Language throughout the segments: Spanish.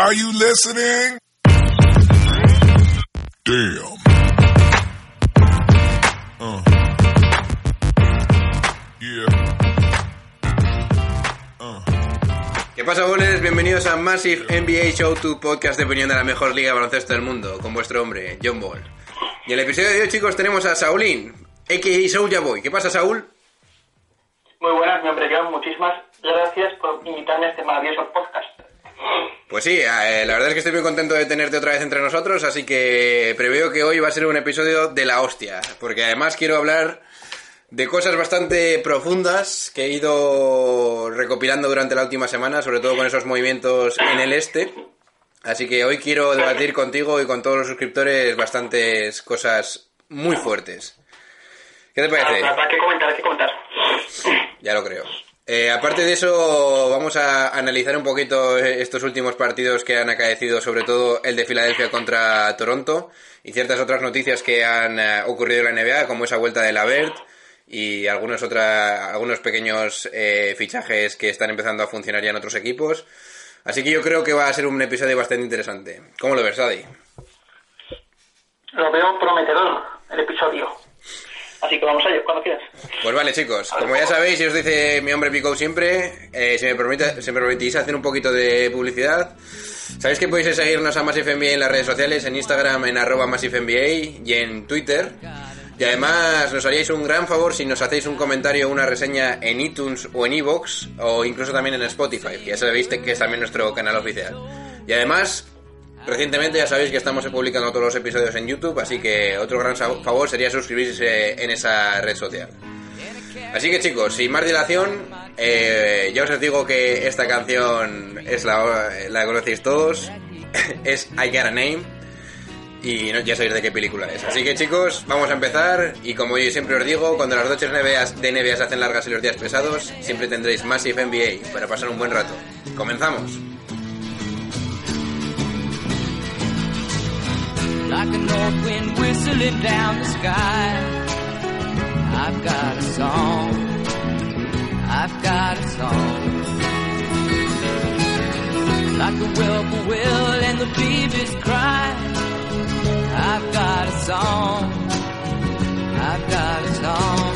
Are you listening? Damn. Uh. Yeah. Uh. ¿Qué pasa, boles? Bienvenidos a Massive NBA Show, tu podcast de opinión de la mejor liga de baloncesto del mundo, con vuestro hombre, John Ball. Y en el episodio de hoy, chicos, tenemos a Saulín, a.k.a. Saul Boy. ¿Qué pasa, Saúl? Muy buenas, mi hombre John. Muchísimas gracias por invitarme a este maravilloso podcast. Pues sí, eh, la verdad es que estoy muy contento de tenerte otra vez entre nosotros, así que preveo que hoy va a ser un episodio de la hostia, porque además quiero hablar de cosas bastante profundas que he ido recopilando durante la última semana, sobre todo con esos movimientos en el este. Así que hoy quiero debatir contigo y con todos los suscriptores bastantes cosas muy fuertes. ¿Qué te parece? Hay que comentar, hay que comentar. Ya lo creo. Eh, aparte de eso, vamos a analizar un poquito estos últimos partidos que han acaecido, sobre todo el de Filadelfia contra Toronto y ciertas otras noticias que han eh, ocurrido en la NBA, como esa vuelta de Lavert y algunos, otra, algunos pequeños eh, fichajes que están empezando a funcionar ya en otros equipos. Así que yo creo que va a ser un episodio bastante interesante. ¿Cómo lo ves, Adi? Lo veo prometedor, el episodio. Así que vamos a ello, cuando quieras. Pues vale, chicos, como ya sabéis y os dice mi hombre Pico siempre, eh, si, me permite, si permitís hacer un poquito de publicidad, sabéis que podéis seguirnos a Massive NBA en las redes sociales, en Instagram en arroba Massive y en Twitter. Y además nos haríais un gran favor si nos hacéis un comentario o una reseña en iTunes o en Evox o incluso también en Spotify, que ya sabéis que es también nuestro canal oficial. Y además, Recientemente ya sabéis que estamos publicando todos los episodios en YouTube, así que otro gran favor sería suscribirse en esa red social. Así que chicos, sin más dilación, eh, ya os digo que esta canción es la, la conocéis todos, es I Got a Name, y ya sabéis de qué película es. Así que chicos, vamos a empezar, y como yo siempre os digo, cuando las noches de NBA se hacen largas y los días pesados, siempre tendréis Massive NBA para pasar un buen rato. ¡Comenzamos! Like a north wind whistling down the sky. I've got a song. I've got a song. Like the whippoorwill and the babies cry. I've got a song. I've got a song.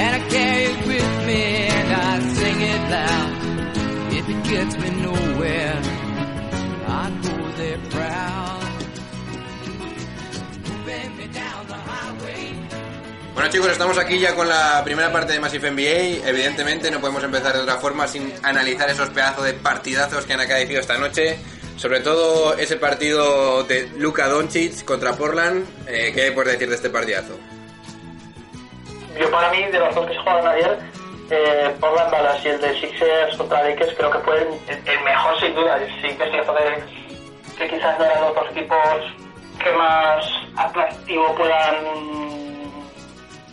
And I carry it with me and I sing it loud. If it gets me nowhere, Bueno chicos, estamos aquí ya con la primera parte de Massive NBA. Evidentemente no podemos empezar de otra forma sin analizar esos pedazos de partidazos que han acaecido esta noche. Sobre todo ese partido de Luka Doncic contra Portland. Eh, ¿Qué puedes decir de este partidazo? Yo para mí, de los dos que se jugaron ayer, eh, Portland Dallas y el de Sixers contra Lakers creo que fue el, mejor sin duda. Sí que es cierto que que quizás no eran los dos equipos que más atractivo puedan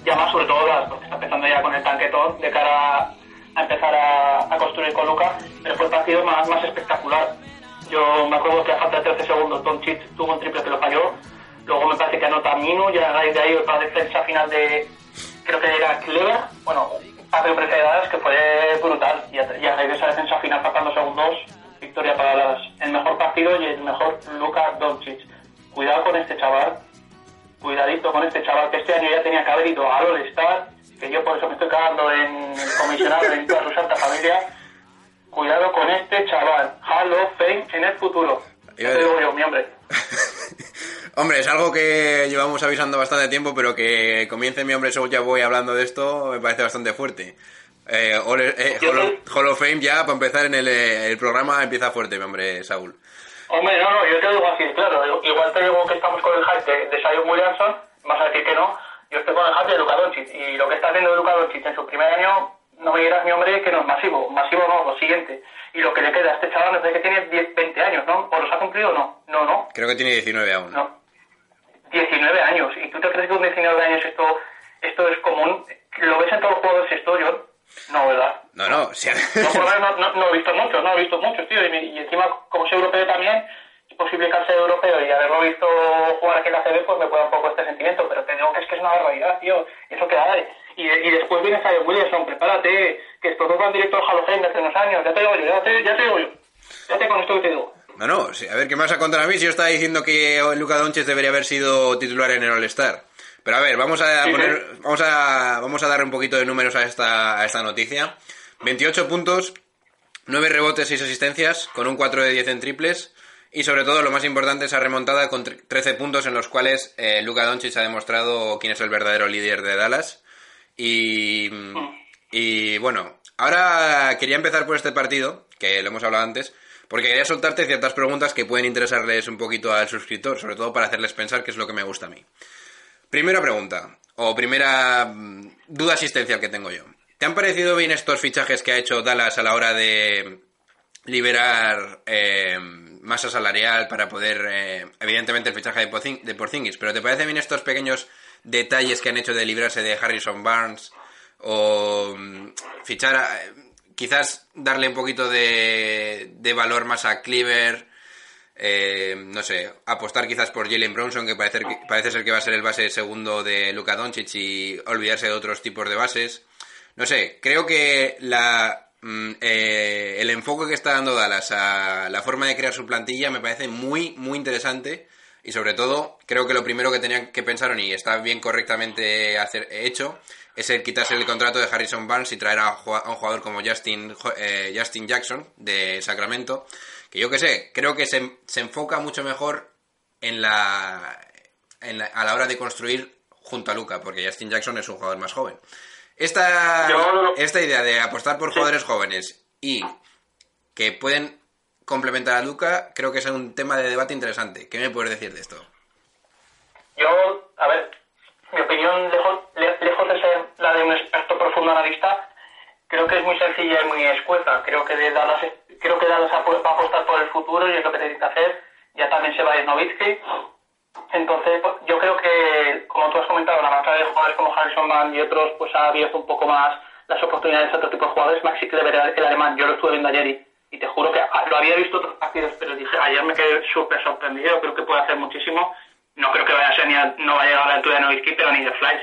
llamar, sobre todo porque está empezando ya con el tanquetón de cara a empezar a, construir con Luca, pero fue el partido más, más espectacular. Yo me acuerdo que a falta de 13 segundos Don Chit tuvo un triple que lo falló, luego me parece que anota Minu y a raíz de ahí otra defensa final de, creo que era Clever, bueno, patio precedades que fue brutal y a, y a raíz de esa defensa final faltando segundos victoria para las, el mejor partido y el mejor Luka Doncic. Cuidado con este chaval, cuidadito con este chaval, que este año ya tenía que haber ido a All Star, que yo por eso me estoy cagando en el comisionado en toda su santa familia. Cuidado con este chaval, Hall of Fame en el futuro. Yo digo yo, mi hombre. Hombre, es algo que llevamos avisando bastante tiempo, pero que comience mi hombre Soul ya voy hablando de esto me parece bastante fuerte. Eh, eh Hall, of Fame ya, para empezar en eh, el, programa, empieza fuerte, mi hombre, Saúl. Hombre, no, no, yo te digo así, claro. Igual te digo que estamos con el hype de, de Zion Williamson, vas a decir que no. Yo estoy con el hype de Luka Doncic. Y lo que está haciendo Luka Doncic en su primer año, no me dirás, mi hombre, que no es masivo. Masivo no, lo siguiente. Y lo que le queda a este chaval, parece que tiene 10, 20 años, ¿no? ¿O los ha cumplido o no? No, no. Creo que tiene 19 aún. No. 19 años. ¿Y tú te crees que con 19 años esto, esto es común? ¿Lo ves en todos los jugadores esto, John? No, ¿verdad? No, no. no, no, no, he visto muchos, no he visto muchos, tío. Y, encima, como soy europeo también, es posible que al ser europeo y haberlo visto jugar aquí en la CB, pues me pueda un poco este sentimiento. Pero te digo que es que es una barbaridad, tío. Eso que hay. Y, y después viene Zion Williamson, prepárate, que estos dos van directo al Hall of Fame de hace unos años. Ya te digo yo, ya te, ya te digo yo. Ya te con esto que te digo. No, no, sí, a ver, ¿qué me vas a contar a mí si yo estaba diciendo que Luca Doncic debería haber sido titular en el All-Star? Pero a ver, vamos a Sí, poner, sí. vamos a, vamos a darle un poquito de números a esta, a esta noticia. 28 puntos, 9 rebotes, 6 asistencias, con un 4 de 10 en triples. Y sobre todo, lo más importante, esa remontada con tre- 13 puntos en los cuales eh, Luka Doncic ha demostrado quién es el verdadero líder de Dallas. Y, y bueno, ahora quería empezar por este partido, que lo hemos hablado antes, porque quería soltarte ciertas preguntas que pueden interesarles un poquito al suscriptor, sobre todo para hacerles pensar qué es lo que me gusta a mí. Primera pregunta, o primera mm, duda asistencial que tengo yo. ¿Te han parecido bien estos fichajes que ha hecho Dallas a la hora de liberar eh, masa salarial para poder, eh, evidentemente, el fichaje de, Porzing- de Porzingis, pero ¿te parece bien estos pequeños detalles que han hecho de librarse de Harrison Barnes o mm, fichar, a- quizás darle un poquito de, de valor más a Cleaver? eh, no sé, apostar quizás por Jalen Bronson, que parece, que parece ser que va a ser el base segundo de Luka Doncic y olvidarse de otros tipos de bases. No sé, creo que la, mm, eh, el enfoque que está dando Dallas a la forma de crear su plantilla me parece muy, muy interesante. Y sobre todo, creo que lo primero que tenían que pensar, y está bien correctamente hacer, hecho, es el quitarse el contrato de Harrison Barnes y traer a, un jugador como Justin, eh, Justin Jackson de Sacramento, que yo que sé, creo que se, se enfoca mucho mejor en la, en la- a la hora de construir junto a Luca, porque Justin Jackson es un jugador más joven. Esta, esta idea de apostar por jugadores jóvenes y que pueden complementar a Luca, creo que es un tema de debate interesante. ¿Qué me puedes decir de esto? Yo, a ver, mi opinión, lejos, la de un experto profundo analista, creo que es muy sencilla y muy escueta. Creo que Dallas, creo que Dallas va a apostar por el futuro y es lo que tiene que hacer. Ya también se va a ir Nowitzki. Entonces, pues, yo creo que, como tú has comentado, la marca de jugadores como Harrison Mann y otros, pues ha abierto un poco más las oportunidades a otro tipo de jugadores. Maxi Kleber, el alemán, yo lo estuve viendo ayer y, y te juro que lo había visto otros partidos, pero dije, ayer me quedé súper sorprendido. Creo que puede hacer muchísimo. No creo que vaya a ser ni a- no va a llegar a la altura de Nowitzki, pero ni de Flies.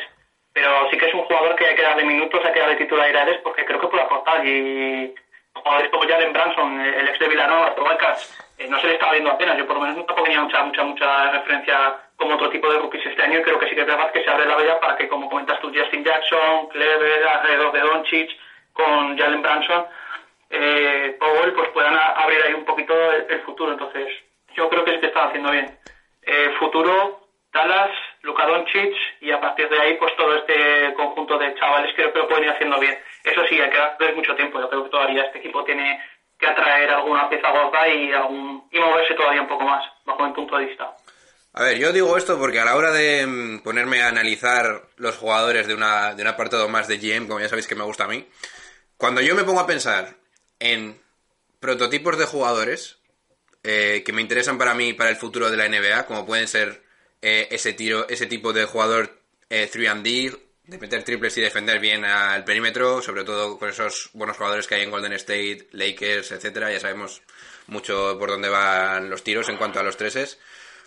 Pero sí que es un jugador que hay que darle minutos, hay que darle titularidades porque creo que puede aportar. Y jugadores como Jalen Branson, el ex de Villanova, Tobacas, eh, no se le estaba viendo apenas. Yo por lo menos nunca ponía mucha, mucha, mucha referencia como otro tipo de rookies este año y creo que sí que es verdad que se abre la veda para que, como comentas tú, Justin Jackson, Clever, alrededor de Doncic, con Jalen Branson, eh, Powell, pues puedan abrir ahí un poquito el, el futuro. Entonces, yo creo que sí que están haciendo bien. Eh, futuro, Dallas, Luka Doncic y a partir de ahí, pues todo este conjunto de chavales creo que lo pueden ir haciendo bien. Eso sí, hay que darles mucho tiempo. Yo creo que todavía este equipo tiene que atraer alguna pieza gorda y, algún, y moverse todavía un poco más, bajo mi punto de vista. A ver, yo digo esto porque a la hora de mm, ponerme a analizar los jugadores de, una, de un apartado más de GM, como ya sabéis que me gusta a mí, cuando yo me pongo a pensar en prototipos de jugadores eh, que me interesan para mí para el futuro de la NBA, como pueden ser eh, ese tiro, ese tipo de jugador eh, 3D, de meter triples y defender bien al perímetro, sobre todo con esos buenos jugadores que hay en Golden State, Lakers, etcétera, ya sabemos mucho por dónde van los tiros en cuanto a los treses.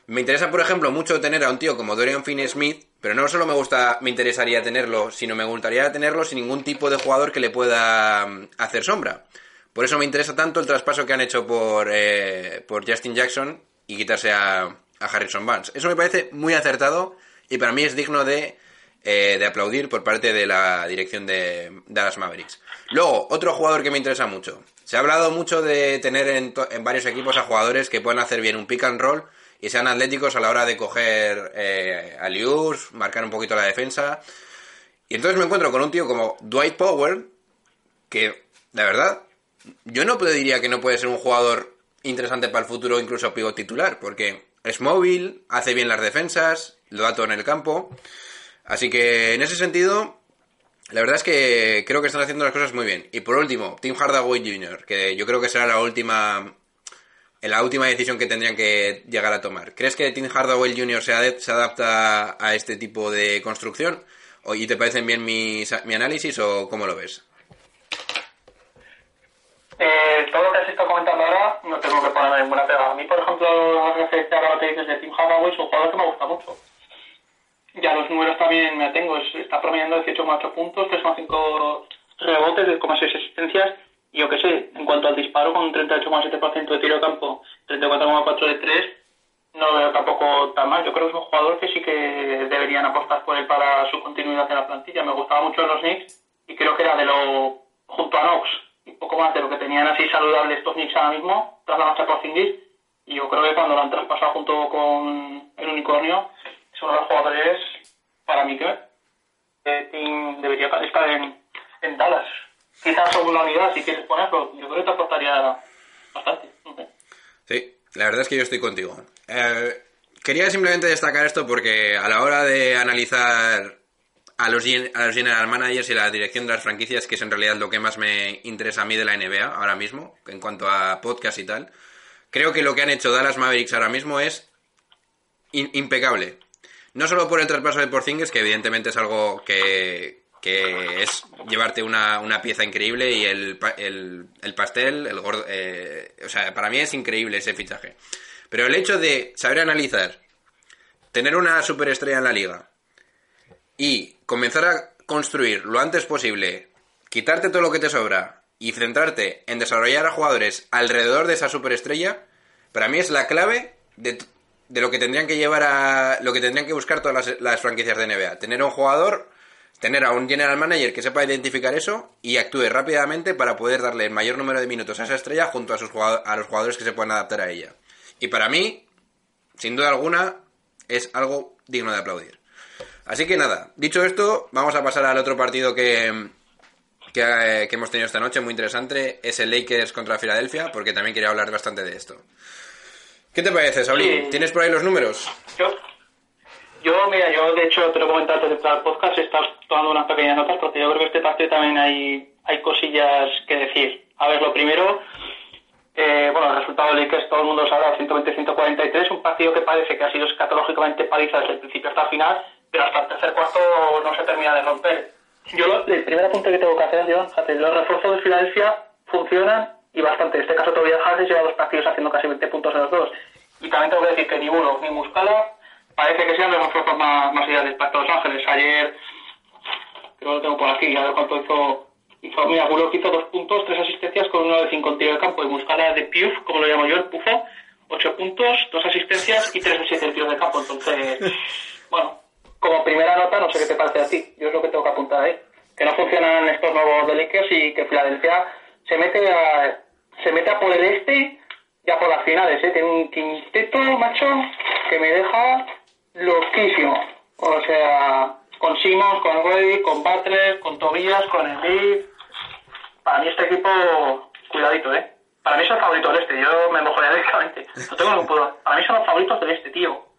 Me interesa, por ejemplo, mucho tener a un tío como Dorian Finney-Smith, pero no solo me gusta, me interesaría tenerlo, sino me gustaría tenerlo sin ningún tipo de jugador que le pueda mm, hacer sombra. Por eso me interesa tanto el traspaso que han hecho por, eh, por Justin Jackson y quitarse a, a Harrison Barnes. Eso me parece muy acertado y para mí es digno de, eh, de aplaudir por parte de la dirección de Dallas Mavericks. Luego, otro jugador que me interesa mucho. Se ha hablado mucho de tener en, varios equipos a jugadores que puedan hacer bien un pick and roll y sean atléticos a la hora de coger eh, alius, marcar un poquito la defensa. Y entonces me encuentro con un tío como Dwight Powell, que, la verdad, yo no diría que no puede ser un jugador interesante para el futuro, incluso pivot titular, porque es móvil, hace bien las defensas, lo da todo en el campo. Así que, en ese sentido, la verdad es que creo que están haciendo las cosas muy bien. Y por último, Tim Hardaway Jr., que yo creo que será la última la última decisión que tendrían que llegar a tomar. ¿Crees que Tim Hardaway Jr. se, adapta a este tipo de construcción? ¿O- ¿Y te parecen bien mis- mi análisis o cómo lo ves? Eh, todo lo que has estado comentando ahora no tengo que ponerme ninguna pega. A mí, por ejemplo, referente a lo que dices de Tim Hardaway, es un jugador que me gusta mucho. Ya los números también me tengo. Es- está promediando 18,8 puntos, 3,5 rebotes, 10,6 asistencias. Y yo qué sé, en cuanto al disparo, con un 38,7% de tiro de campo, 34,4 de 3, no lo veo tampoco tan mal. Yo creo que es un jugador que sí que deberían apostar por él para su continuidad en la plantilla. Me gustaba mucho en los Knicks y creo que era de lo, junto a Knox, y poco más de lo que tenían así saludable estos Knicks ahora mismo, tras la marcha por Zingis. Y yo creo que cuando lo han traspasado junto con el unicornio, es uno de los jugadores, para mí, que eh, debería estar en, en Dallas. Quizás segunda unidad, si quieres ponerlo, yo creo que te aportaría bastante. Sí, la verdad es que yo estoy contigo. Eh, quería simplemente destacar esto porque a la hora de analizar a los, a los general managers y la dirección de las franquicias, que es en realidad lo que más me interesa a mí de la NBA ahora mismo, en cuanto a podcast y tal, creo que lo que han hecho Dallas Mavericks ahora mismo es impecable. No solo por el traspaso de Porzingis, que evidentemente es algo que, que es llevarte una, una pieza increíble y el, el, el pastel, el gordo, eh, o sea, para mí es increíble ese fichaje. Pero el hecho de saber analizar, tener una superestrella en la liga y comenzar a construir lo antes posible, quitarte todo lo que te sobra y centrarte en desarrollar a jugadores alrededor de esa superestrella, para mí es la clave de, de lo que tendrían que llevar a lo que tendrían que buscar todas las, las franquicias de NBA. Tener un jugador, tener a un general manager que sepa identificar eso y actúe rápidamente para poder darle el mayor número de minutos a esa estrella junto a, sus a los jugadores que se puedan adaptar a ella. Y para mí, sin duda alguna, es algo digno de aplaudir. Así que nada, dicho esto, vamos a pasar al otro partido que, que, eh, que hemos tenido esta noche, muy interesante, es el Lakers contra Filadelfia, porque también quería hablar bastante de esto. ¿Qué te parece, Sauli? Sí. ¿Tienes por ahí los números? Yo, yo, mira, yo de hecho te lo he comentado antes de entrar al podcast, he estado tomando unas pequeñas notas porque yo creo que este partido también hay, hay cosillas que decir. A ver, lo primero, eh, bueno, el resultado de Lakers todo el mundo sabrá, 120-143, un partido que parece que ha sido escatológicamente paliza desde el principio hasta el final, pero hasta el tercer cuarto no se termina de romper. Yo lo- el primer apunte que tengo que hacer, John, fíjate, los refuerzos de Filadelfia funcionan y bastante. En este caso todavía Harris lleva dos partidos haciendo casi 20 puntos en los dos. Y también tengo que decir que ni Bullock ni Muscala parece que sean los refuerzos más, más ideales para Los Ángeles. Ayer, creo que lo tengo por aquí, a ver cuánto hizo. hizo mira, Bullock hizo dos puntos, tres asistencias con uno de cinco en tiro de campo. Y Muscala de Piuf, como lo llamo yo, el pufo, ocho puntos, dos asistencias y tres de siete en tiro de campo. Entonces, bueno, como primera nota, no sé qué te parece a ti. Yo es lo que tengo que apuntar ahí. Que no funcionan estos nuevos de Lakers y que Filadelfia se mete a, se mete a por el este ya por las finales, ¿eh? Tiene un quinteto, macho, que me deja loquísimo. O sea, con Simons, con Reddy, con Butler, con Tobias, con Embiid. Para mí este equipo, cuidadito, ¿eh? Para mí es el del este, yo me mojaría directamente. No tengo ningún problema. Para mí son los favoritos del este, tío.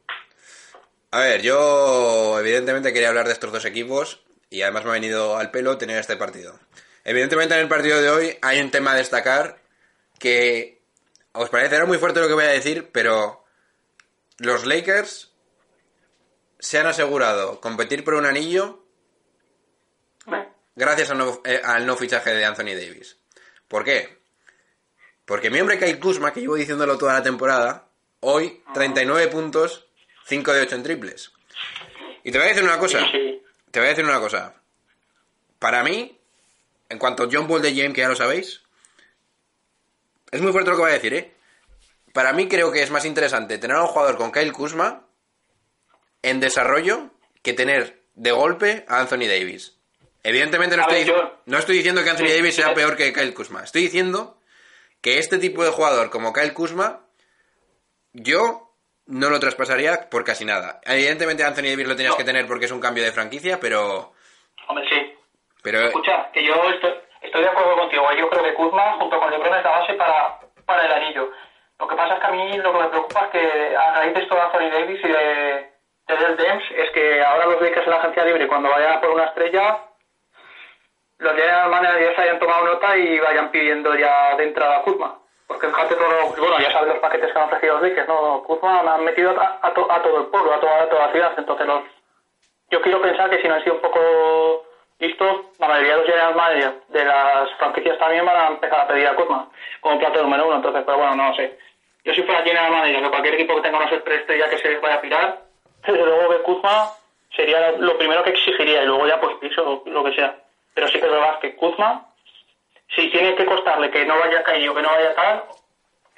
A ver, yo evidentemente quería hablar de estos dos equipos y además me ha venido al pelo tener este partido. Evidentemente en el partido de hoy hay un tema a destacar que os parecerá muy fuerte lo que voy a decir, pero los Lakers se han asegurado competir por un anillo gracias al no, eh, al no fichaje de Anthony Davis. ¿Por qué? Porque mi hombre Kyle Kuzma, que llevo diciéndolo toda la temporada, hoy 39 puntos, 5 de 8 en triples. Y te voy a decir una cosa. Te voy a decir una cosa. Para mí, en cuanto a John Paul de James, que ya lo sabéis, es muy fuerte lo que voy a decir, ¿eh? Para mí creo que es más interesante tener a un jugador con Kyle Kuzma en desarrollo que tener de golpe a Anthony Davis. Evidentemente no ver, estoy, yo- no estoy diciendo que Anthony Davis sea peor que Kyle Kuzma. Estoy diciendo que este tipo de jugador como Kyle Kuzma, yo no lo traspasaría por casi nada. Evidentemente Anthony Davis lo tenías No. que tener porque es un cambio de franquicia, pero... Hombre, sí. pero Escucha, que yo estoy, estoy de acuerdo contigo. Yo creo que Kuzma, junto con LeBron, es la base para, para el anillo. Lo que pasa es que a mí lo que me preocupa es que a raíz de esto de Anthony Davis y de, de Del Dems, es que ahora los Lakers en la agencia libre, cuando vayan a por una estrella, los general managers hayan tomado nota y vayan pidiendo ya de entrada a Kuzma. Porque fíjate todo, bueno, ya sabes los paquetes que han ofrecido los Lakers, ¿no? Kuzma me han metido a, to- a todo el pueblo, a toda, a la ciudad, entonces los, yo quiero pensar que si no han sido un poco listos, la mayoría de los general managers de las franquicias también van a empezar a pedir a Kuzma como plato número uno. Entonces, pero bueno, no lo sé. Yo si fuera general manager de cualquier equipo que tenga una superestrella que se vaya a pirar, desde luego que Kuzma sería lo primero que exigiría y luego ya pues piso lo que sea. Pero sí que es verdad que Kuzma, si tiene que costarle que no vaya a caer o que no vaya tal,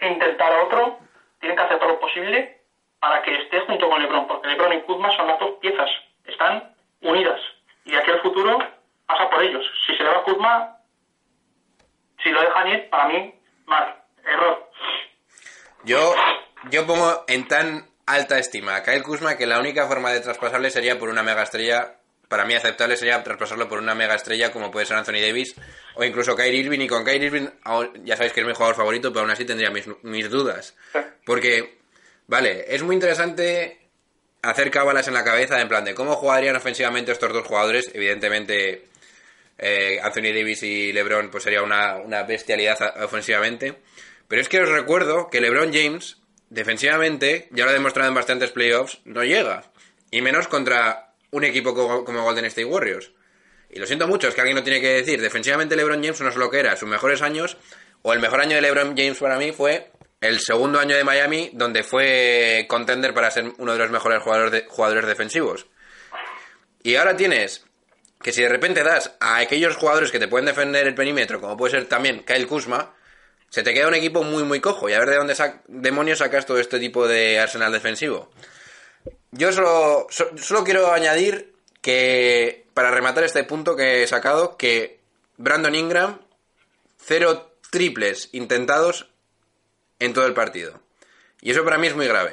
intentar a otro, tienen que hacer todo lo posible para que esté junto con LeBron, porque LeBron y Kuzma son las dos piezas, están unidas. Y de aquí al futuro pasa por ellos. Si se le va a Kuzma, si lo dejan ir, para mí, mal, error. Yo, yo pongo en tan alta estima a Kyle Kuzma que la única forma de traspasarle sería por una mega estrella. Para mí aceptable sería traspasarlo por una mega estrella como puede ser Anthony Davis o incluso Kyrie Irving. Y con Kyrie Irving, ya sabéis que es mi jugador favorito, pero aún así tendría mis, mis dudas. Porque, vale, es muy interesante hacer cábalas en la cabeza en plan de cómo jugarían ofensivamente estos dos jugadores. Evidentemente, eh, Anthony Davis y LeBron pues sería una, una bestialidad ofensivamente. Pero es que os recuerdo que LeBron James, defensivamente, ya lo ha demostrado en bastantes playoffs, no llega. Y menos contra un equipo co- como Golden State Warriors. Y lo siento mucho, es que alguien lo tiene que decir. Defensivamente LeBron James no es lo que era. Sus mejores años, o el mejor año de LeBron James para mí fue el segundo año de Miami, donde fue contender para ser uno de los mejores jugadores, de- jugadores defensivos. Y ahora tienes que si de repente das a aquellos jugadores que te pueden defender el perímetro, como puede ser también Kyle Kuzma, se te queda un equipo muy muy cojo y a ver de dónde sac- demonios sacas todo este tipo de arsenal defensivo. Yo solo, so- solo quiero añadir que, para rematar este punto que he sacado, que Brandon Ingram, cero triples intentados en todo el partido. Y eso para mí es muy grave.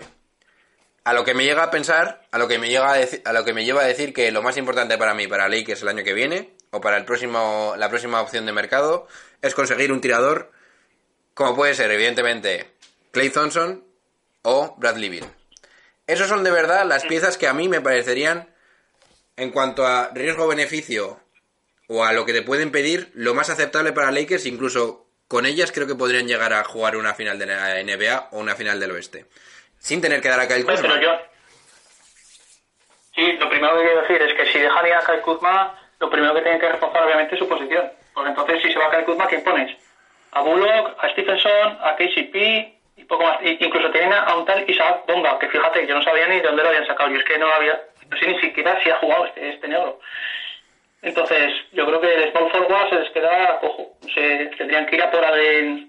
A lo que me llega a pensar, a lo que me llega a, a lo que me lleva a decir que lo más importante para mí, para Lakers el año que viene, o para el próximo, la próxima opción de mercado, es conseguir un tirador como puede ser, evidentemente, Clay Thompson o Bradley Beal. Esos son de verdad las piezas que a mí me parecerían, en cuanto a riesgo-beneficio o a lo que te pueden pedir, lo más aceptable para Lakers, incluso con ellas creo que podrían llegar a jugar una final de la NBA o una final del oeste. Sin tener que dar a Kyle Hombre, Kuzma. pero yo. Sí, lo primero que quiero decir es que si dejan ir a Kyle Kuzma, lo primero que tienen que reforzar obviamente es su posición. Porque entonces, si se va a Kyle Kuzma, ¿quién pones? A Bullock, a Stephenson, a KCP y poco más. Y- incluso tienen a un tal Isaac Bonga, que fíjate, yo no sabía ni de dónde lo habían sacado. Yo es que no había. No sé ni siquiera si ha jugado este, este negro. Entonces, yo creo que el small forward se les queda cojo. Se tendrían que ir a por de,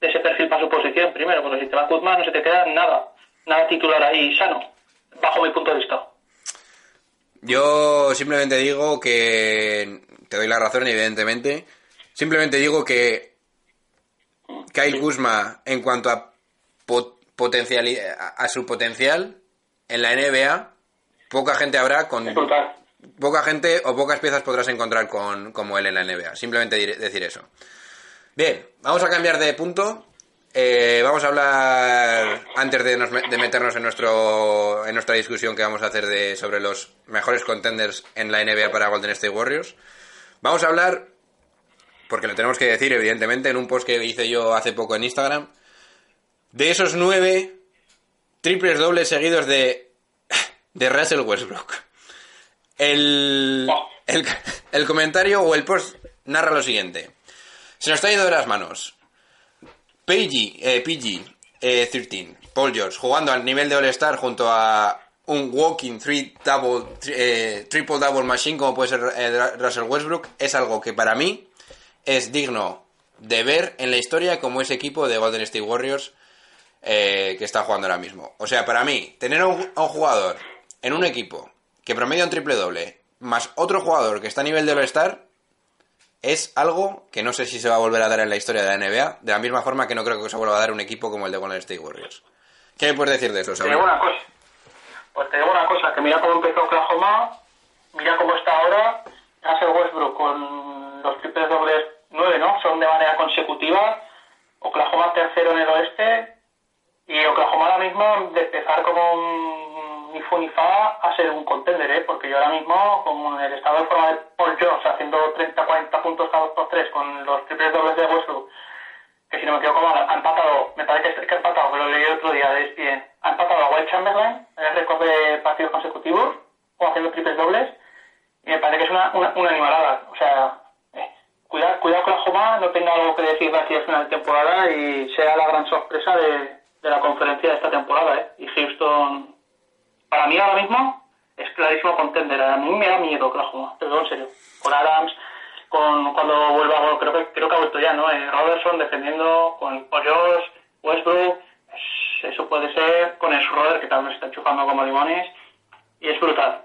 de ese perfil para su posición primero, porque si te va Kuzma no se te queda nada, nada titular ahí sano, bajo mi punto de vista. Yo simplemente digo que. Te doy la razón, evidentemente. Simplemente digo que. Kyle Kuzma, en cuanto a, a, su potencial en la NBA, poca gente habrá con. Poca gente o pocas piezas podrás encontrar con, como él en la NBA. Simplemente decir eso. Bien, vamos a cambiar de punto. Eh, vamos a hablar, antes de, nos de meternos en, nuestro, en nuestra discusión que vamos a hacer de, sobre los mejores contenders en la NBA para Golden State Warriors, vamos a hablar, porque lo tenemos que decir evidentemente, en un post que hice yo hace poco en Instagram, de esos nueve triples dobles seguidos de, de Russell Westbrook. El, el, el comentario o el post narra lo siguiente. Se nos está yendo de las manos. PG, eh, PG eh, 13, Paul George, jugando al nivel de All-Star junto a un walking three double, eh, triple double machine como puede ser eh, Russell Westbrook, es algo que para mí es digno de ver en la historia como ese equipo de Golden State Warriors eh, que está jugando ahora mismo. O sea, para mí, tener a un, a un jugador en un equipo que promedia un triple doble, más otro jugador que está a nivel de All-Star, es algo que no sé si se va a volver a dar en la historia de la NBA, de la misma forma que no creo que se vuelva a dar un equipo como el de Golden State Warriors. ¿Qué me puedes decir de eso, Te digo una cosa. Pues te digo una cosa, que mira cómo empezó Oklahoma, mira cómo está ahora, Russell Westbrook con los triples dobles nueve, ¿no? Son de manera consecutiva. Oklahoma tercero en el oeste y Oklahoma ahora mismo de empezar como un ni fu ni fa a ser un contender, ¿eh? Porque yo ahora mismo, con el estado de forma de Paul George haciendo 30-40 puntos cada dos por tres con los triples dobles de Westbrook, que si no me equivoco mal, ha empatado, me parece que, que ha empatado, que lo leí el otro día, de ESPN, ha empatado a Will Chamberlain en el récord de partidos consecutivos, o haciendo triples dobles, y me parece que es una, una, una animalada. O sea, eh, cuidado, cuidado que Oklahoma no tenga algo que decir de aquí al final de temporada y sea la gran sorpresa de, de la conferencia de esta temporada, ¿eh? Y Houston, para mí ahora mismo, es clarísimo contender. A mí me da miedo Oklahoma, te digo en serio. Con Adams, con cuando vuelva, creo que creo que ha vuelto ya, ¿no? Eh, Robertson defendiendo con George, Westbrook, es- eso puede ser con el Schroeder que también está chupando como limones y es brutal.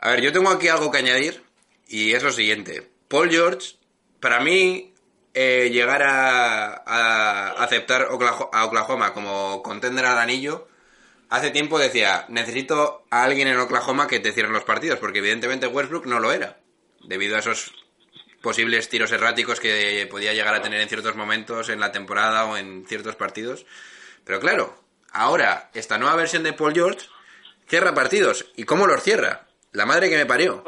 A ver, yo tengo aquí algo que añadir y es lo siguiente. Paul George, para mí, eh, llegar a, a aceptar Oklaho- a Oklahoma como contender al anillo, hace tiempo decía, necesito a alguien en Oklahoma que te cierre los partidos, porque evidentemente Westbrook no lo era, debido a esos posibles tiros erráticos que podía llegar a tener en ciertos momentos en la temporada o en ciertos partidos. Pero claro, ahora esta nueva versión de Paul George cierra partidos. ¿Y cómo los cierra? La madre que me parió.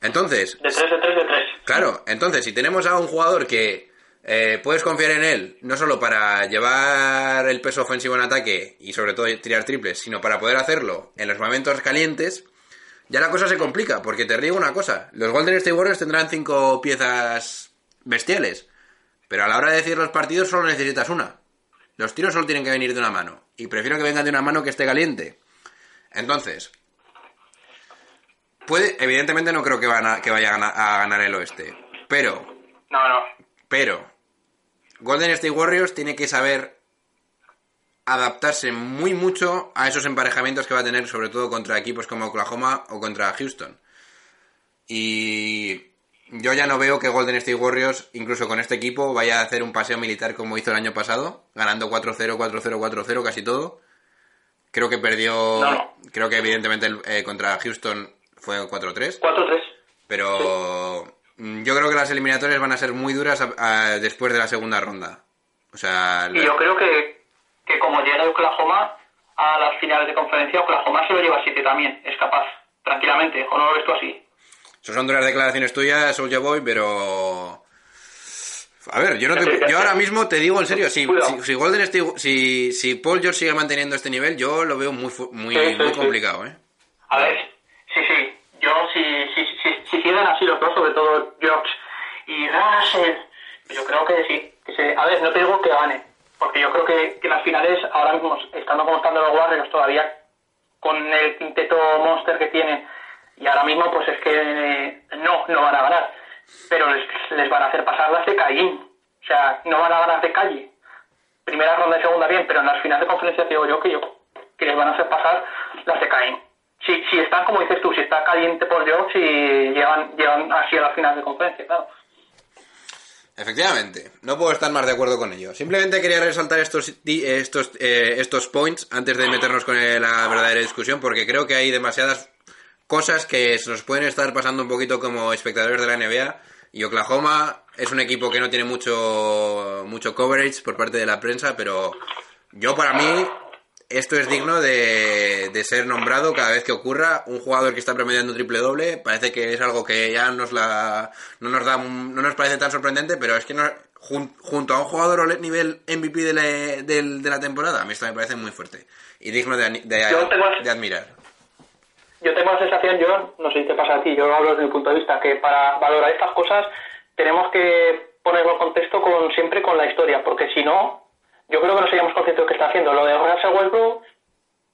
Entonces, De 3 de 3 de 3. claro, entonces si tenemos a un jugador que eh, puedes confiar en él, no solo para llevar el peso ofensivo en ataque y sobre todo tirar triples, sino para poder hacerlo en los momentos calientes, ya la cosa se complica, porque te digo una cosa, los Golden State Warriors tendrán cinco piezas bestiales, pero a la hora de decir los partidos solo necesitas una. Los tiros solo tienen que venir de una mano, y prefiero que vengan de una mano que esté caliente. Entonces, puede, evidentemente no creo que, van a- que vaya a ganar, a ganar el oeste, pero, No, no. pero, Golden State Warriors tiene que saber adaptarse muy mucho a esos emparejamientos que va a tener, sobre todo contra equipos como Oklahoma o contra Houston. Y yo ya no veo que Golden State Warriors, incluso con este equipo, vaya a hacer un paseo militar como hizo el año pasado, ganando 4-0, 4-0, 4-0, casi todo. Creo que perdió, No, no. creo que evidentemente eh, contra Houston fue 4-3, 4-3. pero yo creo que las eliminatorias van a ser muy duras a- a- después de la segunda ronda. O sea, Y yo creo que, que como llega Oklahoma a las finales de conferencia, Oklahoma se lo lleva a 7 también. Es capaz, tranquilamente. ¿O no lo ves tú así? Esas son duras declaraciones tuyas, Soulja Boy, pero... A ver, yo, no te- yo ahora mismo te digo en serio, si, si, si Golden State- si, si Paul George sigue manteniendo este nivel, yo lo veo muy, muy, Sí, sí, muy complicado, ¿eh? A ver, sí, sí. Yo, si, si, si, si siguen así los dos, sobre todo George y Russell, yo creo que sí. Que se, a ver, no te digo que gane, porque yo creo que, que las finales, ahora mismo, estando como están los Warriors todavía, con el quinteto monster que tienen, y ahora mismo, pues es que eh, no, no van a ganar. Pero les, les van a hacer pasar las de Caín. O sea, no van a ganar de calle. Primera ronda y segunda bien, pero en las finales de conferencia digo yo que, yo que les van a hacer pasar las de Caín. Si, si están, como dices tú, si está caliente por George y llegan, llegan así a las finales de conferencia, claro. Efectivamente, no puedo estar más de acuerdo con ello. Simplemente quería resaltar estos, estos, eh, estos points antes de meternos con eh, la verdadera discusión, porque creo que hay demasiadas cosas que se nos pueden estar pasando un poquito como espectadores de la NBA. Y Oklahoma es un equipo que no tiene mucho, mucho coverage por parte de la prensa, pero yo para mí esto es digno de, de ser nombrado cada vez que ocurra. Un jugador que está promediando triple doble parece que es algo que ya nos la, no nos da, no nos parece tan sorprendente, pero es que no- jun- junto a un jugador nivel MVP de la, del- de la temporada, a mí esto me parece muy fuerte y digno de, de- de admirar. Yo tengo la sensación, yo no sé si te pasa a ti, yo hablo desde mi punto de vista, que para valorar estas cosas tenemos que ponerlo en contexto con siempre con la historia, porque si no, yo creo que no seríamos conscientes de lo que está haciendo. Lo de Russell Westbrook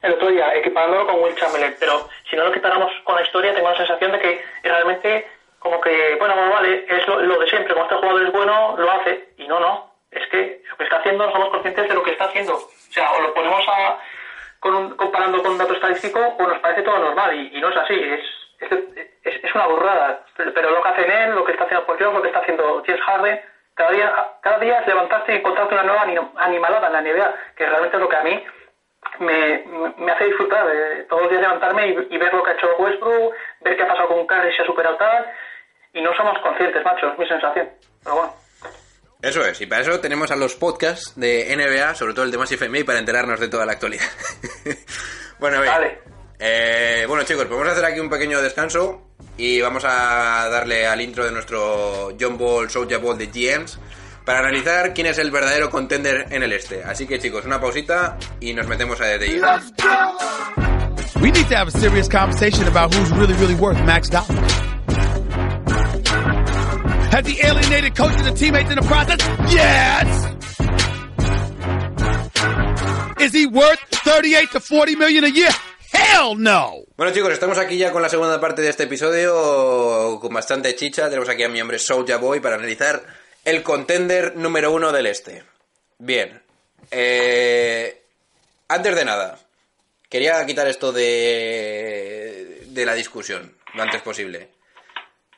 el otro día, equiparándolo con Will Chamberlain, pero si no lo quitáramos con la historia, tengo la sensación de que realmente, como que, bueno, vale, es lo, de siempre, como este jugador es bueno, lo hace, y no, no, es que lo que está haciendo no somos conscientes de lo que está haciendo. O sea, o lo ponemos a, con un- comparando con un dato estadístico, o nos parece todo normal, y, y no es así, es, es, una burrada. Pero, lo que hace él, lo que está haciendo Paul lo que está haciendo James Harden, cada día, cada día levantarte y encontrarte una nueva anim- animalada en la NBA, que realmente es lo que a mí me, me hace disfrutar todos los días levantarme y, y ver lo que ha hecho Westbrook, ver qué ha pasado con Curry, si ha superado tal, y no somos conscientes, macho, es mi sensación. Pero bueno. Eso es, y para eso tenemos a los podcasts de NBA, sobre todo el de Massive FMI, para enterarnos de toda la actualidad. bueno, bien. Vale. Eh, bueno, chicos, vamos a hacer aquí un pequeño descanso y vamos a darle al intro de nuestro John Ball, Soulja Ball de GMs para analizar quién es el verdadero contender en el este. Así que, chicos, una pausita y nos metemos a de lleno. We need to have a serious conversation about who's really, really worth max dollars. Has he alienated coaches and teammates in the process? Yes! Is he worth 38 to 40 million a year? Hell no! Bueno chicos, estamos aquí ya con la segunda parte de este episodio con bastante chicha. Tenemos aquí a mi hombre Soulja Boy para analizar el contender número uno del este. Bien. Eh, antes de nada, quería quitar esto de, de la discusión lo antes posible.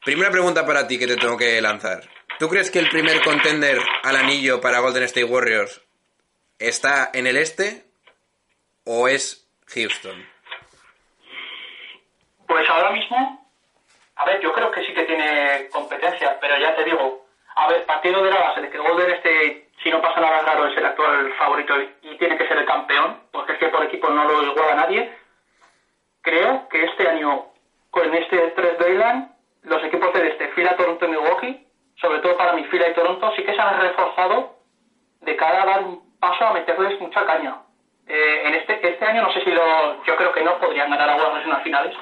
Primera pregunta para ti que te tengo que lanzar. ¿Tú crees que el primer contender al anillo para Golden State Warriors está en el este o es Houston? Pues ahora mismo, a ver, yo creo que sí que tiene competencia, pero ya te digo, a ver, partiendo de la base de que Golden State, si no pasa nada raro, es el actual favorito y tiene que ser el campeón, porque es que por equipo no lo iguala nadie, creo que este año, con este 3 Dayland, los equipos del este, Fila, Toronto y Milwaukee, sobre todo para mi Fila y Toronto, sí que se han reforzado de cara a dar un paso a meterles mucha caña. Eh, en este este año no sé si lo yo creo que no podrían ganar a Warriors en las finales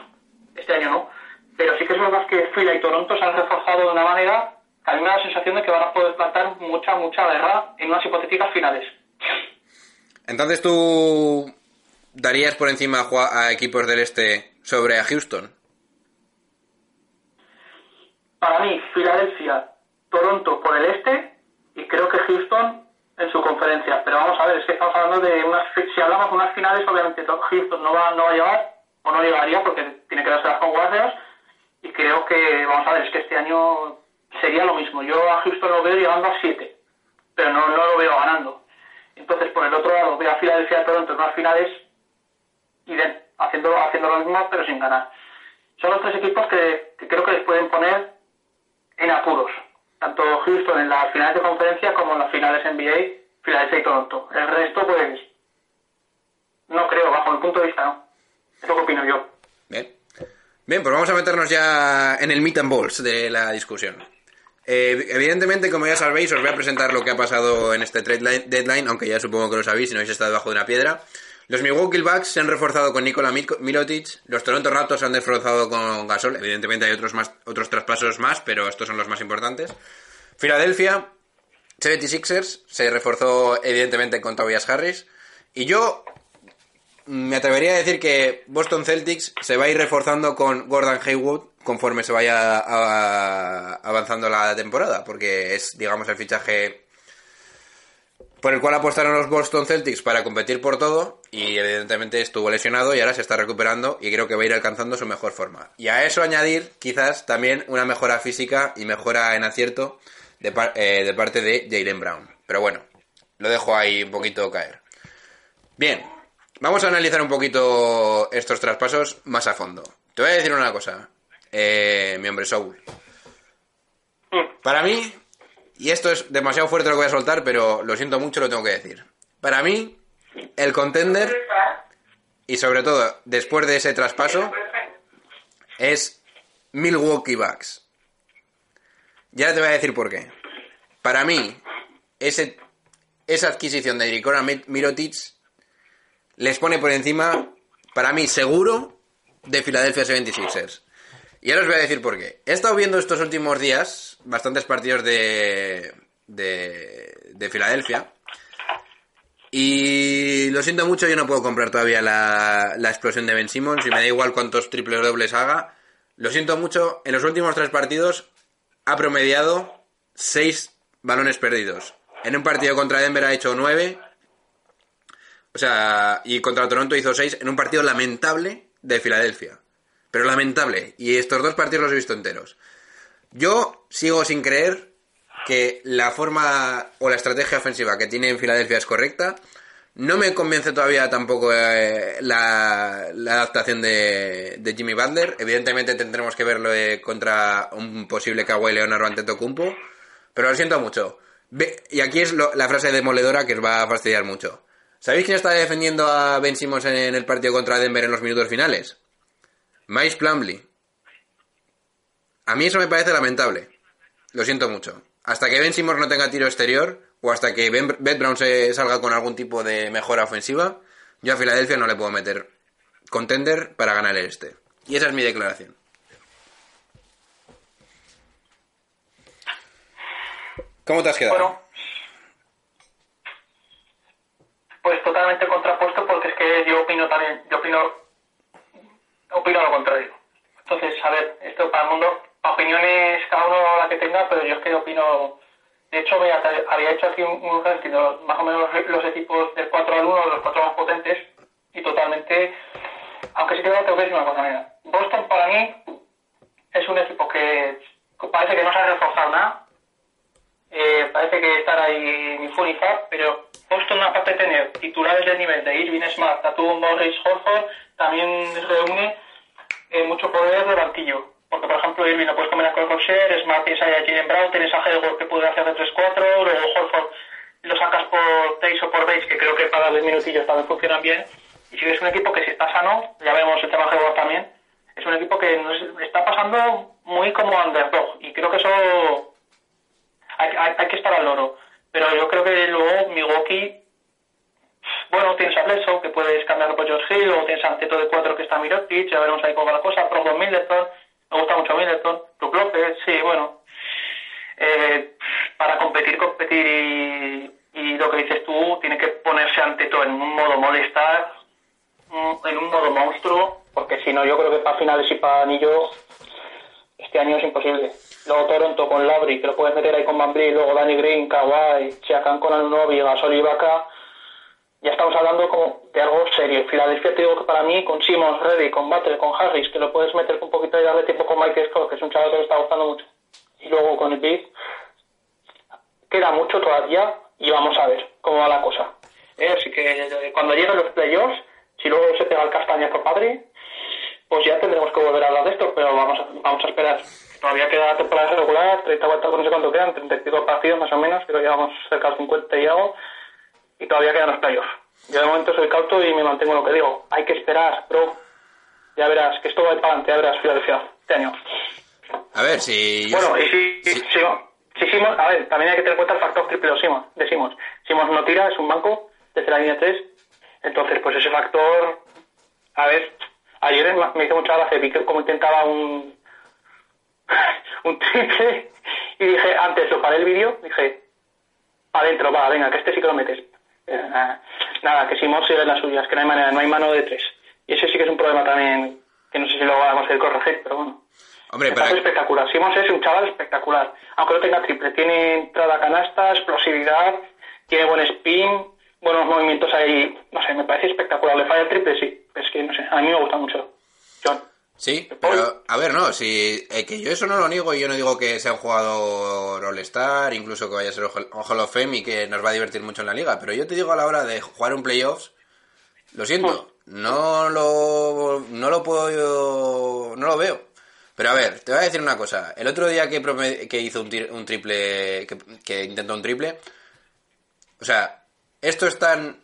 este año no. Pero sí que es verdad que Fila y Toronto se han reforzado de una manera que a mí me da la sensación de que van a poder plantar mucha mucha guerra en unas hipotéticas finales. Entonces tú darías por encima a, equipos del este sobre a Houston. para mí Filadelfia Toronto por el este y creo que Houston en su conferencia. Pero vamos a ver es que estamos hablando de unas si hablamos de unas finales obviamente to- Houston no va no va a llevar o no llegaría porque tiene que darse con Warriors y creo que vamos a ver es que este año sería lo mismo yo a Houston lo veo llegando a 7 pero no, no lo veo ganando entonces por el otro lado veo a Filadelfia Toronto en unas finales y de- haciendo haciendo lo mismo pero sin ganar son los tres equipos que, que creo que les pueden poner en apuros. Tanto Houston en las finales de conferencia como en las finales NBA, Filadelfia y Toronto. El resto, pues, no creo, bajo mi punto de vista, no. Es lo que opino yo. Bien. Bien, pues vamos a meternos ya en el meat and balls de la discusión. Eh, evidentemente, como ya sabéis, os voy a presentar lo que ha pasado en este trade line- deadline, aunque ya supongo que lo sabéis si no habéis estado debajo de una piedra. Los Milwaukee Bucks se han reforzado con Nikola Mil- Mirotic, los Toronto Raptors se han reforzado con Gasol, evidentemente hay otros, más, otros traspasos más, pero estos son los más importantes. Filadelfia, 76ers, se reforzó evidentemente con Tobias Harris, y yo me atrevería a decir que Boston Celtics se va a ir reforzando con Gordon Haywood conforme se vaya avanzando la temporada, porque es, digamos, el fichaje por el cual apostaron los Boston Celtics para competir por todo y evidentemente estuvo lesionado y ahora se está recuperando y creo que va a ir alcanzando su mejor forma. Y a eso añadir quizás también una mejora física y mejora en acierto de, eh, de parte de Jalen Brown. Pero bueno, lo dejo ahí un poquito caer. Bien, vamos a analizar un poquito estos traspasos más a fondo. Te voy a decir una cosa, eh, mi hombre Soul. Para mí, y esto es demasiado fuerte lo que voy a soltar, pero lo siento mucho, lo tengo que decir. Para mí, el contender, y sobre todo después de ese traspaso, es Milwaukee Bucks. Ya te voy a decir por qué. Para mí, ese, esa adquisición de Mi- Mirotic les pone por encima, para mí, seguro, de Philadelphia 76ers. Y ahora os voy a decir por qué. He estado viendo estos últimos días bastantes partidos de, de, de Filadelfia. Y lo siento mucho, yo no puedo comprar todavía la, la explosión de Ben Simmons y me da igual cuántos triples dobles haga. Lo siento mucho, en los últimos tres partidos ha promediado seis balones perdidos. En un partido contra Denver ha hecho nueve. O sea, y contra Toronto hizo seis en un partido lamentable de Filadelfia. Pero lamentable. Y estos dos partidos los he visto enteros. Yo sigo sin creer que la forma o la estrategia ofensiva que tiene en Filadelfia es correcta. No me convence todavía tampoco eh, la, adaptación de, de Jimmy Butler. Evidentemente tendremos que verlo eh, contra un posible Kawhi Leonard o Antetokounmpo. Pero lo siento mucho. Y aquí es lo- la frase demoledora que os va a fastidiar mucho. ¿Sabéis quién está defendiendo a Ben Simmons en, el partido contra Denver en los minutos finales? Miles Plumley. A mí eso me parece lamentable. Lo siento mucho. Hasta que Ben Simmons no tenga tiro exterior o hasta que Ben Brown se salga con algún tipo de mejora ofensiva, yo a Filadelfia no le puedo meter contender para ganar el este. Y esa es mi declaración. ¿Cómo te has quedado? Bueno, pues totalmente contrapuesto porque es que yo opino también, yo opino opino lo contrario. Entonces, a ver, esto para el mundo, opiniones cada uno la que tenga, pero yo es que opino. De hecho, había hecho aquí un, un los- más o menos los, equipos del 4 al 1, los 4 más potentes, y totalmente. Aunque sí que tengo que decir una cosa, mira. Boston para mí es un equipo que parece que no se ha reforzado nada. Eh, parece que estará ahí ni fu ni fa, pero Boston, aparte de tener titulares del nivel de Irving Smart, Tatum, Morris, Horford, también reúne eh, mucho poder de banquillo. Porque, por ejemplo, Irving lo puedes combinar con Rocher, Smart tienes ahí a Jalen Brown, tienes a Hayward que puede hacer de 3-4, luego Horford lo sacas por Tays o por Bates, que creo que para darles minutillos también funcionan bien. Y si es un equipo que si está sano, ya vemos el tema Hayward también, es un equipo que nos está pasando muy como underdog. Y creo que eso hay, hay, hay que estar al loro. Pero yo creo que luego Milwaukee, bueno, tienes a Bledsoe, que puedes cambiarlo por George Hill, o tienes a Anteto de 4 que está Mirotic, ya veremos ahí cómo va la cosa, Brogdon Middleton, me gusta mucho Middleton, Brook López, sí, bueno. Eh, para competir, competir y, y lo que dices tú, tiene que ponerse Anteto en un modo molestar, mm, en un modo monstruo, porque si no, yo creo que para finales y para anillo este año es imposible. Luego Toronto con Labry, que lo puedes meter ahí con Van luego Danny Green, Kawhi, Siakam con Anunoby, Gasol y Ibaka. Ya estamos hablando como de algo serio. Filadelfia te digo que para mí, con Simmons, Reddy, con Butler, con Harris, que lo puedes meter un poquito y darle tiempo con Mike Scott, que es un chaval que me está gustando mucho. Y luego con el Big, queda mucho todavía y vamos a ver cómo va la cosa. Eh, Así que eh, cuando lleguen los playoffs, si luego se pega el castañazo padre, pues ya tendremos que volver a hablar de esto, pero vamos a, vamos a esperar. Todavía queda temporada regular, 30 vueltas, no sé cuánto quedan, 35 partidos más o menos, creo que llevamos cerca de 50 y algo, y todavía quedan los playoffs. Yo de momento soy cauto y me mantengo en lo que digo. Hay que esperar, bro. Ya verás, que esto va para adelante, ya verás, Filadelfia, este año. A ver, si... yo- Bueno, y si, si- si, si Simons, a ver, también hay que tener en cuenta el factor triple de Simons, Simons. No tira, es un banco desde la línea 3, entonces pues ese factor, a ver, ayer me- me hizo mucha gracia, vi que como intentaba un un triple y dije, antes lo paré el vídeo, dije, adentro, va, venga, que este sí que lo metes. Eh, nada, que Simons sigue en las suyas, que no hay manera, no hay mano de tres. Y ese sí que es un problema también, que no sé si lo vamos a conseguir corregir, pero bueno. Hombre, para... espectacular. Simons es un chaval espectacular. Aunque no tenga triple, tiene entrada a canasta, explosividad, tiene buen spin, buenos movimientos ahí. No sé, me parece espectacular. Le falla el triple, sí. Es que no sé, a mí me gusta mucho. John. Sí, pero a ver, no, si eh, que yo eso no lo niego y yo no digo que sea un jugador All-Star, incluso que vaya a ser Hall Hall of Fame y que nos va a divertir mucho en la liga, pero yo te digo a la hora de jugar un playoffs, lo siento, no lo, no lo puedo, yo- no lo veo. Pero a ver, te voy a decir una cosa. El otro día que, hizo un, un triple, que, que intentó un triple, o sea, esto es tan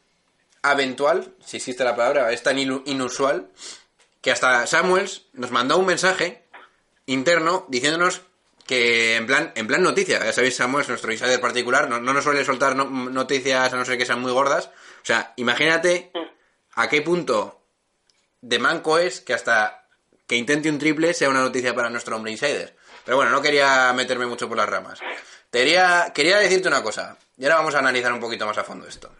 eventual, si existe la palabra, es tan inusual, que hasta Samuels nos mandó un mensaje interno diciéndonos que en plan en plan noticia, ya sabéis Samuels, nuestro insider particular, no, no nos suele soltar no- noticias a no ser que sean muy gordas. O sea, imagínate a qué punto de manco es que hasta que intente un triple sea una noticia para nuestro hombre insider. Pero bueno, no quería meterme mucho por las ramas. Quería, quería decirte una cosa, y ahora vamos a analizar un poquito más a fondo esto.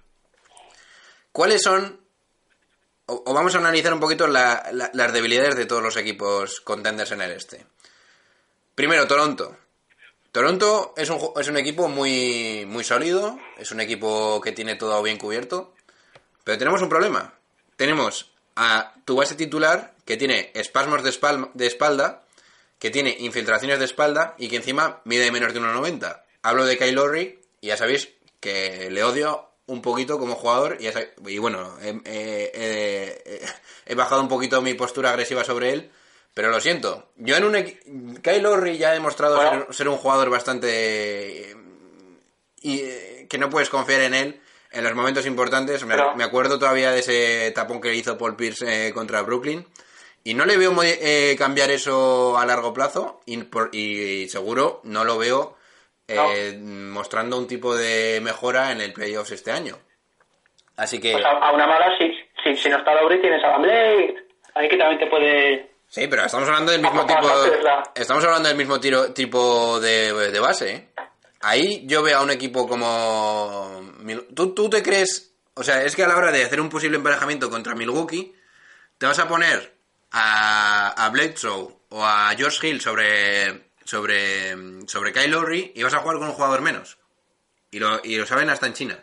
¿Cuáles son o, vamos a analizar un poquito la- la- las debilidades de todos los equipos contenders en el este. Primero, Toronto. Toronto es un, es un equipo muy, muy sólido, es un equipo que tiene todo bien cubierto, pero tenemos un problema. Tenemos a tu base titular que tiene espasmos de, de espalda, que tiene infiltraciones de espalda y que encima mide menos de 1,90. Hablo de Kyle Lowry y ya sabéis que le odio un poquito como jugador y, bueno, he, bajado un poquito mi postura agresiva sobre él, pero lo siento. Yo en un Kyle Lowry ya ha demostrado Bueno. ser, ser un jugador bastante y que no puedes confiar en él en los momentos importantes. Me, Pero- me acuerdo todavía de ese tapón que hizo Paul Pierce eh, contra Brooklyn. Y no le veo eh, cambiar eso a largo plazo. Y, por- y seguro no lo veo eh, mostrando un tipo de mejora en el playoffs este año. Así que. Pues a, a una mala, si, si, si no está Lowry, tienes a Van Blade. Ahí que también te puede... Sí, pero estamos hablando del mismo tipo. Estamos hablando del mismo tiro, tipo de, de base. ¿eh? Ahí yo veo a un equipo como. ¿Tú, ¿Tú te crees.? O sea, es que a la hora de hacer un posible emparejamiento contra Milwaukee, te vas a poner a, a Bledsoe o a George Hill sobre, sobre, sobre Kyle Lowry y vas a jugar con un jugador menos. Y lo, y lo saben hasta en China.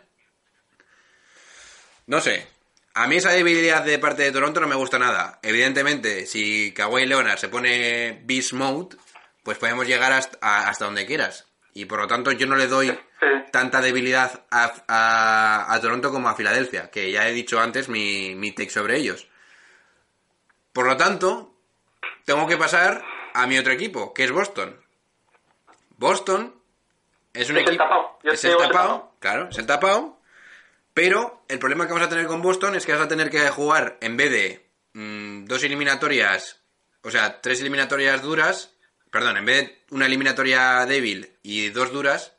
No sé. A mí esa debilidad de parte de Toronto no me gusta nada. Evidentemente, si Kawhi Leonard se pone Beast Mode, pues podemos llegar hasta, a- hasta donde quieras. Y por lo tanto yo no le doy tanta debilidad a, a- a Toronto como a Filadelfia, que ya he dicho antes mi, mi take sobre ellos. Por lo tanto, tengo que pasar a mi otro equipo, que es Boston. Boston es un Es el equipo... tapao. Yo Es te el digo, es el tapao, tapao. claro, es el tapao. Pero el problema que vamos a tener con Boston es que vas a tener que jugar, en vez de mm, dos eliminatorias, o sea, tres eliminatorias duras, perdón, en vez de una eliminatoria débil y dos duras,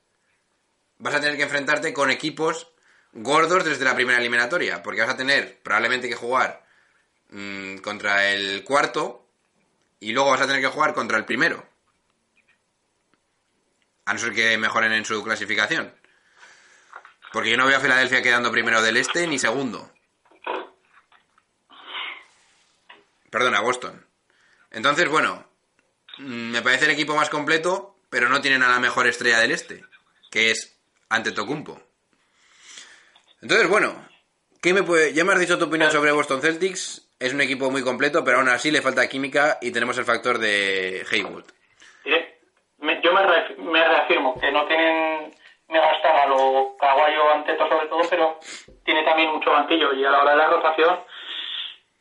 vas a tener que enfrentarte con equipos gordos desde la primera eliminatoria, porque vas a tener probablemente que jugar mm, contra el cuarto y luego vas a tener que jugar contra el primero. A no ser que mejoren en su clasificación. Porque yo no veo a Filadelfia quedando primero del este ni segundo. Perdona, Boston. Entonces, bueno, mm, me parece el equipo más completo, pero no tienen a la mejor estrella del este, que es Antetokounmpo. Entonces, bueno, ¿qué me puede... ya me has dicho tu opinión sobre Boston Celtics. Es un equipo muy completo, pero aún así le falta química y tenemos el factor de Haywood. Yo me, reaf- me reafirmo que no tienen mega star a lo caguayo anteto sobre todo, pero tiene también mucho banquillo y a la hora de la rotación,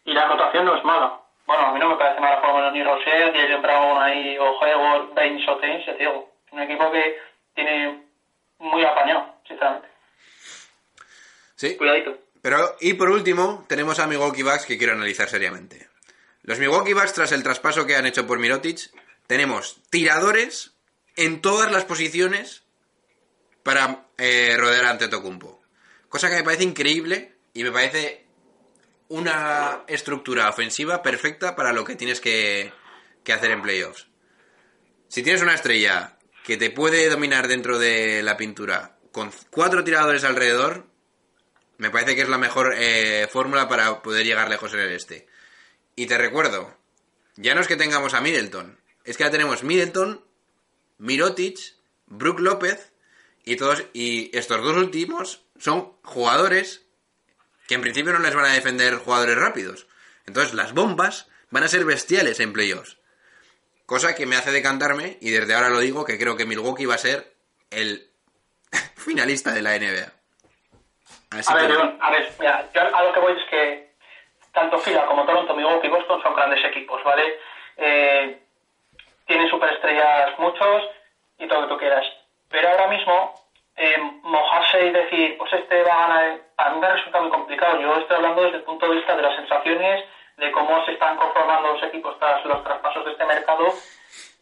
y la rotación no es mala. Bueno, a mí no me parece mala por lo menos ni Roser, ni Jalen Brown ahí, o o ya te digo. Es un equipo que tiene muy apañado, sinceramente. Sí, Cuidadito. Pero, y por último, tenemos a Milwaukee Bucks que quiero analizar seriamente. Los Milwaukee Bucks, tras el traspaso que han hecho por Mirotic, tenemos tiradores en todas las posiciones para eh, rodear a Antetokounmpo. Cosa que me parece increíble y me parece una estructura ofensiva perfecta para lo que tienes que, que hacer en playoffs. Si tienes una estrella que te puede dominar dentro de la pintura con cuatro tiradores alrededor, me parece que es la mejor eh, fórmula para poder llegar lejos en el este. Y te recuerdo, ya no es que tengamos a Middleton, es que ya tenemos Middleton, Mirotic, Brook López y todos y estos dos últimos son jugadores que en principio no les van a defender jugadores rápidos. Entonces las bombas van a ser bestiales en playoffs. Cosa que me hace decantarme, y desde ahora lo digo, que creo que Milwaukee va a ser el finalista de la NBA. Así A ver, que- a ver, mira, yo a lo que voy es que tanto Fila como Toronto, Milwaukee y Boston son grandes equipos, ¿vale? Eh, tienen superestrellas muchos y todo lo que tú quieras. Pero ahora mismo, eh, mojarse y decir, pues este va a ganar, a mí me resulta muy complicado. Yo estoy hablando desde el punto de vista de las sensaciones, de cómo se están conformando los equipos tras los traspasos de este mercado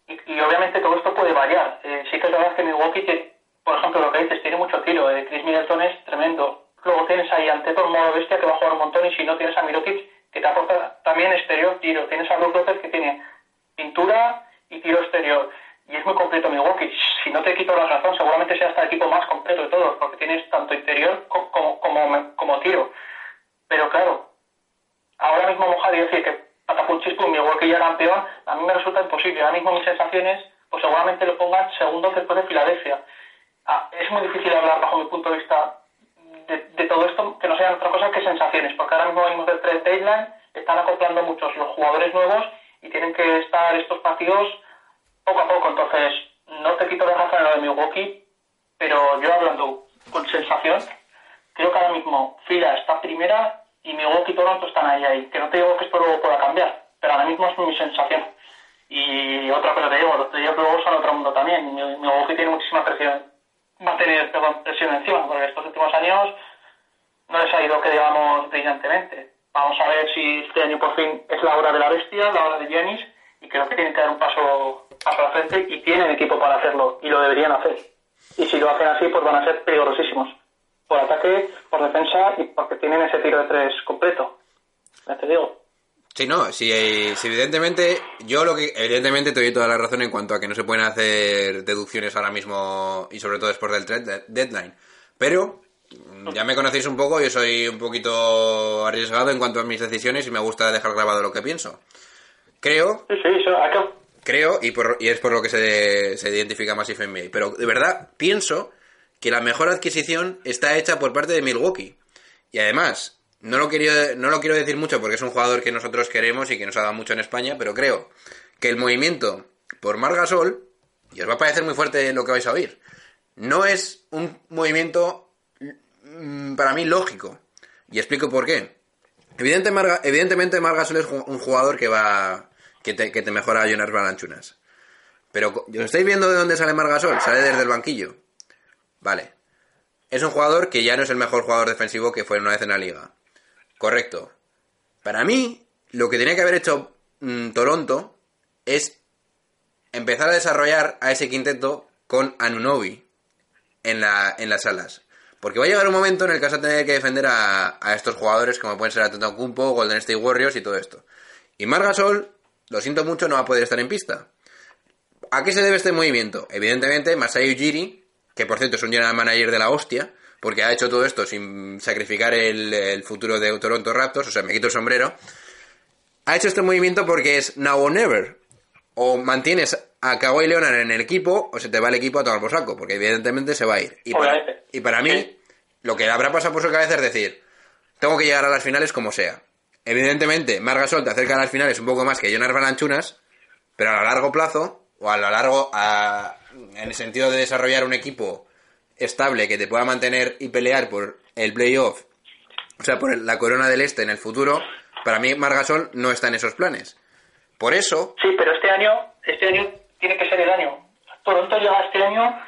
y, y obviamente todo esto puede variar. Eh, sí que es verdad que Milwaukee, que, por ejemplo, lo que dices, tiene mucho tiro. Eh, Chris Middleton es tremendo. Luego tienes ahí ante todo modo bestia que va a jugar un montón y si no tienes a Mirotic que te aporta también exterior tiro. Tienes a Brook que tiene pintura y tiro exterior. Y es muy completo Milwaukee. Si no te quito la razón, seguramente sea hasta el equipo más completo de todos, porque tienes tanto interior co- como, como, como tiro. Pero claro, ahora mismo mojar y decir que patapun chispu, Milwaukee ya campeón, a mí me resulta imposible. Ahora mismo mis sensaciones, pues seguramente lo pongan segundo después de Filadelfia. Ah, es muy difícil hablar bajo mi punto de vista de, de todo esto que no sean otra cosa que sensaciones, porque ahora mismo venimos del trade deadline, están acoplando muchos los jugadores nuevos y tienen que estar estos partidos poco a poco. Entonces, no te quito la razón en lo de Milwaukee, pero yo hablando con sensación, creo que ahora mismo Fila está primera y Milwaukee y Toronto están ahí ahí. Que no te digo que esto luego pueda cambiar, pero ahora mismo es mi sensación. Y otra cosa te digo, los playoffs luego son otro mundo también. Mi- Milwaukee tiene muchísima presión, va a tener presión encima, porque estos últimos años no les ha ido que digamos brillantemente. Vamos a ver si este año por fin es la hora de la bestia, la hora de Giannis, y creo que tienen que dar un paso, paso a la frente y tienen equipo para hacerlo, y lo deberían hacer. Y si lo hacen así, pues van a ser peligrosísimos. Por ataque, por defensa y porque tienen ese tiro de tres completo. Ya te digo. Sí, no, sí, eh, sí, evidentemente, yo lo que, evidentemente te doy toda la razón en cuanto a que no se pueden hacer deducciones ahora mismo y sobre todo después del trade deadline. Pero, mm, ya me conocéis un poco, yo soy un poquito arriesgado en cuanto a mis decisiones y me gusta dejar grabado lo que pienso. creo, Sí, sí, eso, ¿a qué? creo, y, por, y es por lo que se, se identifica Massive NBA, pero de verdad pienso que la mejor adquisición está hecha por parte de Milwaukee. Y además, no lo, quiero, no lo quiero decir mucho porque es un jugador que nosotros queremos y que nos ha dado mucho en España, pero creo que el movimiento por Margasol, y os va a parecer muy fuerte lo que vais a oír, no es un movimiento mm, para mí lógico. Y explico por qué. Evidentemente Margasol es un jugador que va que te, que te mejora a Jonas Balanchunas. Pero co- ¿lo estáis viendo de dónde sale Margasol? Sale desde el banquillo. Vale. Es un jugador que ya no es el mejor jugador defensivo que fue una vez en la liga. Correcto. Para mí, lo que tenía que haber hecho mm, Toronto es empezar a desarrollar a ese quinteto con Anunobi en, la, en las alas. Porque va a llegar un momento en el que vas a tener que defender a, a estos jugadores como pueden ser Atentocumpo, Golden State Warriors y todo esto. Y Margasol, lo siento mucho, no va a poder estar en pista. ¿A qué se debe este movimiento? Evidentemente, Masai Ujiri, que por cierto es un general manager de la hostia, porque ha hecho todo esto sin sacrificar el, el futuro de Toronto Raptors, o sea, me quito el sombrero, ha hecho este movimiento porque es now or never. O mantienes a Kawhi Leonard en el equipo, o se te va el equipo a tomar por saco, porque evidentemente se va a ir. Y para, y para mí, Sí. lo que habrá pasado por su cabeza es decir, tengo que llegar a las finales como sea. Evidentemente, Margasol te acerca a las finales un poco más que Jonas Balanchunas, pero a largo plazo, o a lo largo, a- en el sentido de desarrollar un equipo estable que te pueda mantener y pelear por el playoff, o sea, por la corona del este en el futuro, para mí Margasol no está en esos planes. Por eso, Sí, pero este año, este año tiene que ser el año. Toronto llega este año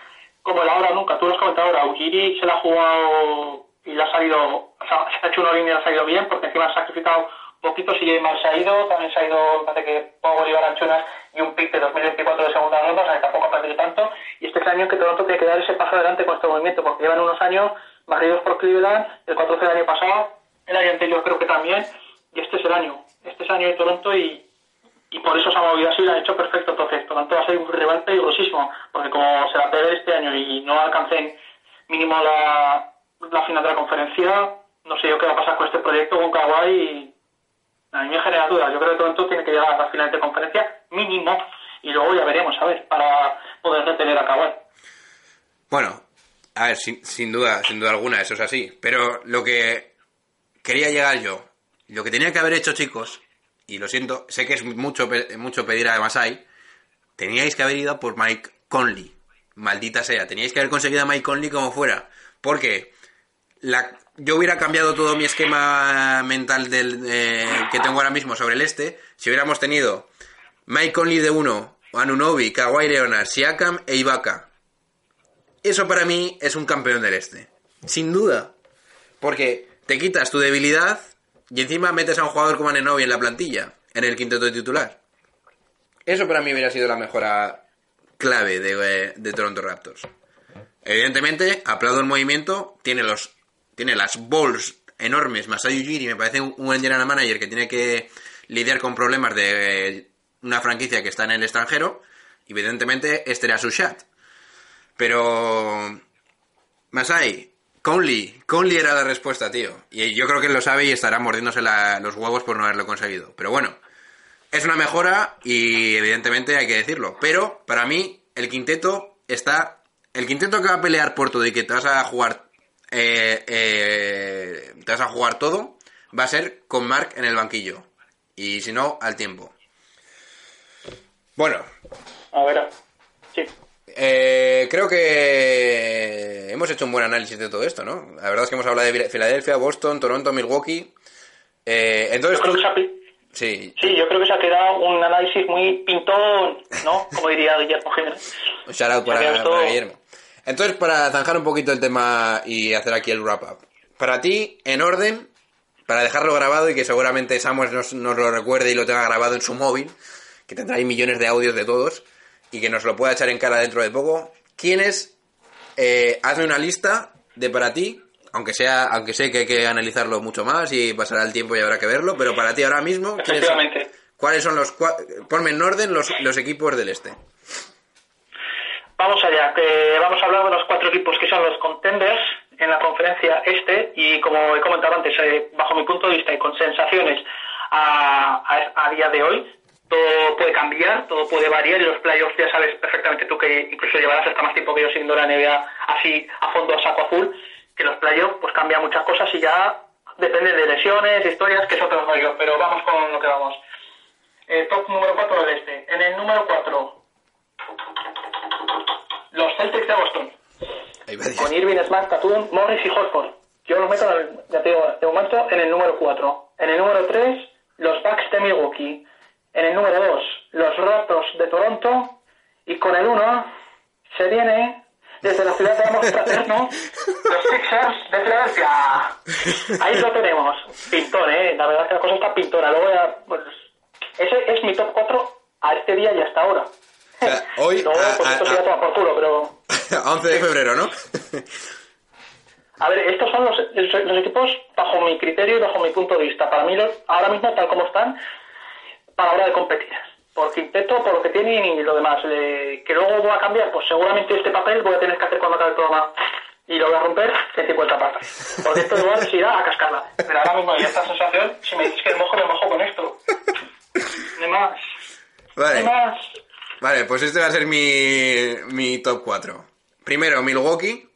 como el ahora o nunca. Tú lo has comentado ahora. Ujiri se la ha jugado y le ha salido, o sea, se ha hecho una línea y le ha salido bien porque encima ha sacrificado poquito. Si Mal se ha ido, también se ha ido, parece que Pau Bolívar Anchunas y un pick de 2024 de segunda ronda, o sea, que tampoco ha perdido tanto. Y este es el año que Toronto tiene que dar ese paso adelante con este movimiento porque llevan unos años barridos por Cleveland, el 14 del año pasado, el año anterior creo que también, y este es el año. Este es el año de Toronto y, y por eso se ha movido así lo ha hecho perfecto. Entonces, Toronto va a ser un rival peligrosísimo, porque como se la pegue este año y no alcancen mínimo la, la final de la conferencia, no sé yo qué va a pasar con este proyecto con Kawhi. y A mí me genera. Yo creo que Toronto tiene que llegar a la final de conferencia mínimo y luego ya veremos, a ver, para poder retener a Kawhi. bueno, a ver, sin, sin duda, sin duda alguna, eso es así. Pero lo que quería llegar yo, lo que tenía que haber hecho, chicos, y lo siento, sé que es mucho, mucho pedir a Masai, teníais que haber ido por Mike Conley. Maldita sea, teníais que haber conseguido a Mike Conley como fuera. Porque la, yo hubiera cambiado todo mi esquema mental del, eh, que tengo ahora mismo sobre el este si hubiéramos tenido Mike Conley de uno, Anunobi, Kawhi Leonard, Siakam e Ibaka. Eso para mí es un campeón del este. Sin duda. Porque te quitas tu debilidad y encima metes a un jugador como Anunobi en la plantilla, en el quinteto titular. Eso para mí hubiera sido la mejora clave de, eh, de Toronto Raptors. Evidentemente, aplaudo el movimiento, tiene los tiene las balls enormes, Masai Ujiri me parece un buen general manager que tiene que lidiar con problemas de una franquicia que está en el extranjero, evidentemente este era su shot. Pero Masai, Conley, Conley era la respuesta, tío. Y yo creo que él lo sabe y estará mordiéndose los huevos por no haberlo conseguido. Pero bueno, es una mejora y evidentemente hay que decirlo. Pero para mí el quinteto está... El quinteto que va a pelear por todo y que te vas a jugar... eh, eh, te vas a jugar todo va a ser con Mark en el banquillo. Y si no, al tiempo. Bueno, A ver, sí. eh, creo que hemos hecho un buen análisis de todo esto, ¿no? La verdad es que hemos hablado de Filadelfia, Boston, Toronto, Milwaukee. Eh, Yo entonces creo tú... que se ha pi- Sí, Sí, yo creo que se ha quedado un análisis muy pintón, ¿no? Como diría Guillermo Jiménez. un shout out para Guillermo. Entonces, para zanjar un poquito el tema y hacer aquí el wrap-up. Para ti, en orden, para dejarlo grabado y que seguramente Samuel nos, nos lo recuerde y lo tenga grabado en su móvil, que tendrá ahí millones de audios de todos, y que nos lo pueda echar en cara dentro de poco. ¿Quiénes? Eh, hazme una lista de para ti, aunque sea, aunque sé que hay que analizarlo mucho más y pasará el tiempo y habrá que verlo, pero para ti ahora mismo, ¿quiénes son? ¿cuáles son los cua- ponme en orden los, los equipos del este? Vamos allá, que vamos a hablar de los cuatro equipos que son los contenders en la conferencia este y como he comentado antes, eh, bajo mi punto de vista y con sensaciones a, día de hoy, todo puede cambiar, todo puede variar y los playoffs ya sabes perfectamente tú que incluso llevarás hasta más tiempo que yo siendo la NBA así a fondo a saco azul, que los playoffs pues cambian muchas cosas y ya depende de lesiones, historias, que es otro rollo, pero vamos con lo que vamos. Eh, top número 4 del este. En el número 4, los Celtics de Boston con Irving, Smart, Tatum, Morris y Horford. Yo los meto, en el- ya te digo, de momento, en el número 4. En el número 3, los Bucks de Milwaukee. En el número 2, los Raptors de Toronto. Y con el 1, se viene desde la ciudad de amor fraterno, los Sixers de Filadelfia. Ahí lo tenemos. Pintón, ¿eh? La verdad es que la cosa está pintora. Luego ya, pues, ese es mi top 4 a este día y hasta ahora. Sea, hoy, Luego, a- a- va por culo, pero... A 11 de febrero, ¿no? A ver, estos son los, los equipos bajo mi criterio y bajo mi punto de vista. Para mí, los- ahora mismo, tal como están, para la hora de competir. Por quinteto, por lo que tienen y lo demás. Le- que luego voy a cambiar, pues seguramente este papel voy a tener que hacer cuando acabe el programa y lo voy a romper en 50 partes. Porque esto igual se irá a cascarla. Pero ahora mismo, y esta sensación, si me dices que me mojo, me mojo con esto. No hay más. No hay Vale. más. Vale, pues este va a ser mi, mi top 4. Primero, Milwaukee.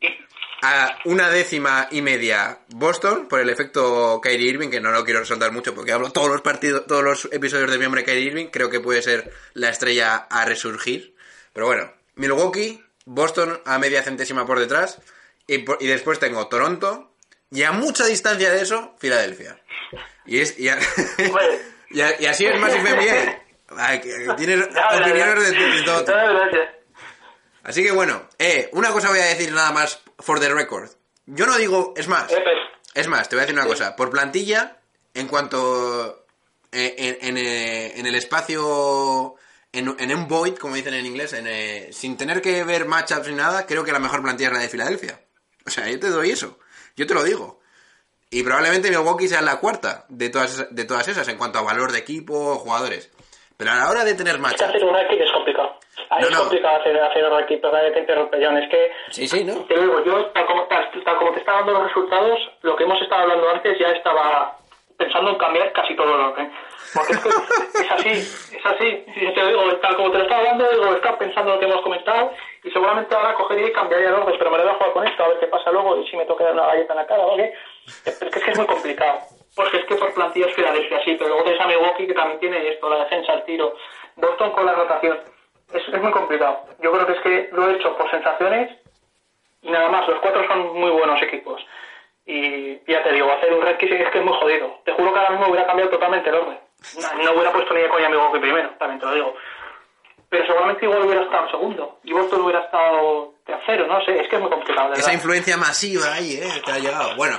A una décima y media, Boston, por el efecto Kyrie Irving, que no lo quiero resaltar mucho porque hablo todos los partidos, todos los episodios de mi hombre Kyrie Irving. Creo que puede ser la estrella a resurgir. Pero bueno, Milwaukee, Boston a media centésima por detrás. Y, por- y después tengo Toronto. Y a mucha distancia de eso, Filadelfia. Y, es, y, a- y así es más bien. Ay, Tienes opiniones de, todo. tipo. Así que bueno, eh, una cosa voy a decir nada más for the record. Yo no digo, es más, es más, te voy a decir una cosa. Por plantilla, en cuanto eh, en, en, eh, en el espacio, en, en un void, como dicen en inglés, en, eh, sin tener que ver matchups ni nada, creo que la mejor plantilla es la de Filadelfia. O sea, yo te doy eso. Yo te lo digo. Y probablemente Milwaukee sea la cuarta de todas, esas- de todas esas en cuanto a valor de equipo, jugadores. Pero a la hora de tener matchups... hacer un ranking es complicado. Ah, No, es no. complicado hacer, hacer un ranking, pero te interrumpe, John. Es que, Sí, sí, ¿no? te digo, yo, tal como, tal, tal como te estaba dando los resultados, lo que hemos estado hablando antes ya estaba pensando en cambiar casi todo el orden. Porque es que es así, es así. Si te digo, tal como te lo estaba hablando, digo, estaba pensando lo que hemos comentado y seguramente ahora cogería y cambiaría el orden, pero me lo voy a jugar con esto, a ver qué pasa luego y si me toca dar una galleta en la cara, ¿vale? Es, que es muy complicado. Porque es que por plantilla es Filadelfia, sí, pero luego tienes a Milwaukee que también tiene esto, la defensa, el tiro. Boston con la rotación. Es, es muy complicado. Yo creo que es que lo he hecho por sensaciones y nada más. Los cuatro son muy buenos equipos. Y ya te digo, hacer un ranking es que es muy jodido. Te juro que ahora mismo hubiera cambiado totalmente el orden. No, no hubiera puesto ni de coña a Milwaukee primero, también te lo digo. Pero seguramente igual hubiera estado segundo. Y Boston hubiera estado tercero, no sé. Es que es muy complicado. de Esa verdad. influencia masiva ahí, ¿eh? Te ha llegado. Bueno,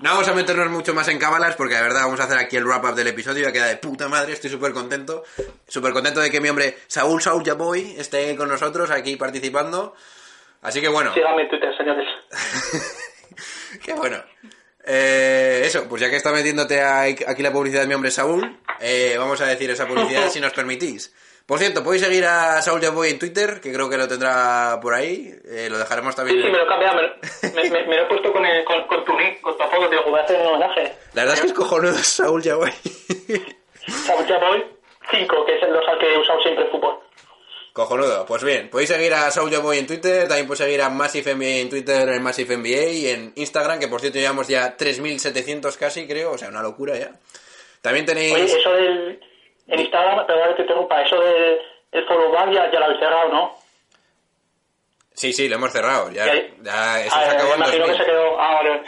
no vamos a meternos mucho más en cábalas porque de verdad vamos a hacer aquí el wrap-up del episodio. Ya queda de puta madre, estoy súper contento. Súper contento de que mi hombre Saúl Saúl Yaboy esté con nosotros aquí participando. Así que bueno, Síganme en Twitter, señores. qué bueno. Eh, eso, pues ya que está metiéndote aquí la publicidad de mi hombre Saúl, eh, vamos a decir esa publicidad si nos permitís. Por cierto, podéis seguir a Saúl Yaboy en Twitter, que creo que lo tendrá por ahí. Eh, lo dejaremos también. Sí, sí, me lo he cambiado. Me, lo- me, me- me lo he puesto con, el, con, con tu nick, con tu apodo. Voy a hacer un homenaje. La verdad es que es cojonudo Saúl Yaboy. Ya voy 5, que es los al que he usado siempre en fútbol. Cojonudo. Pues bien, podéis seguir a Soulja Boy en Twitter, también podéis seguir a Massive NBA en Twitter, en Massive NBA y en Instagram, que por cierto llevamos ya 3.700 casi, creo, o sea, una locura ya. También tenéis... Oye, eso del. En Instagram, perdón que te interrumpa, eso del el follow back ya, ya lo habéis cerrado, ¿no? Sí, sí, lo hemos cerrado, ya, Ya- ya eso Ah, se acabó me imagino que 2000. se quedó. Ah, vale.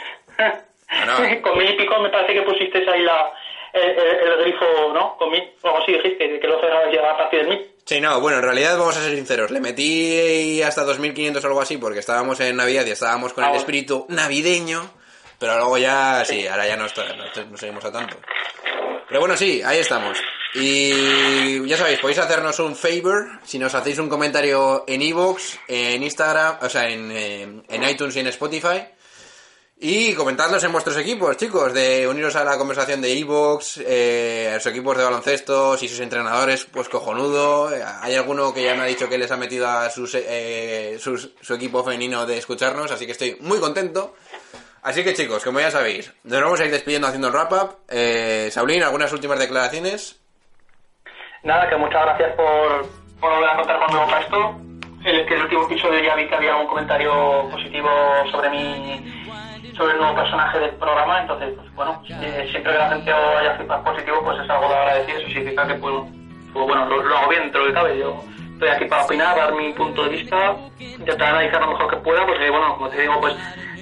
no. Con mil y pico me parece que pusiste ahí la, el, el- el grifo, ¿no? Con mil, o algo así dijiste, que lo cerrabas ya a partir del mil. Sí, no, bueno, en realidad vamos a ser sinceros, le metí hasta 2.500 o algo así porque estábamos en Navidad y estábamos con Ah, el bueno. espíritu navideño, pero luego ya, sí, ahora ya no, está, no, no seguimos a tanto. Pero bueno, sí, ahí estamos. Y ya sabéis, podéis hacernos un favor si nos hacéis un comentario en iVoox, en Instagram, o sea, en, eh, en iTunes y en Spotify. Y comentadlos en vuestros equipos, chicos, de uniros a la conversación de Evox, eh, a sus equipos de baloncesto, si sus entrenadores, pues cojonudo. Hay alguno que ya me ha dicho que les ha metido a sus, eh, sus- su equipo femenino de escucharnos, así que estoy muy contento. Así que chicos, como ya sabéis, nos vamos a ir despidiendo haciendo el wrap-up. Eh, Saulín, ¿algunas últimas declaraciones? Nada, que muchas gracias por, por volver a contar conmigo para esto. El, que el último episodio ya vi que había un comentario positivo sobre mi sobre el nuevo personaje del programa, entonces, pues bueno, eh, siempre que la gente haya feedback positivo, pues es algo de agradecer, eso significa que pues, pues bueno, lo, lo hago bien dentro del que cabe, yo estoy aquí para opinar, dar mi punto de vista, intentar analizar lo mejor que pueda, porque bueno, como te digo, pues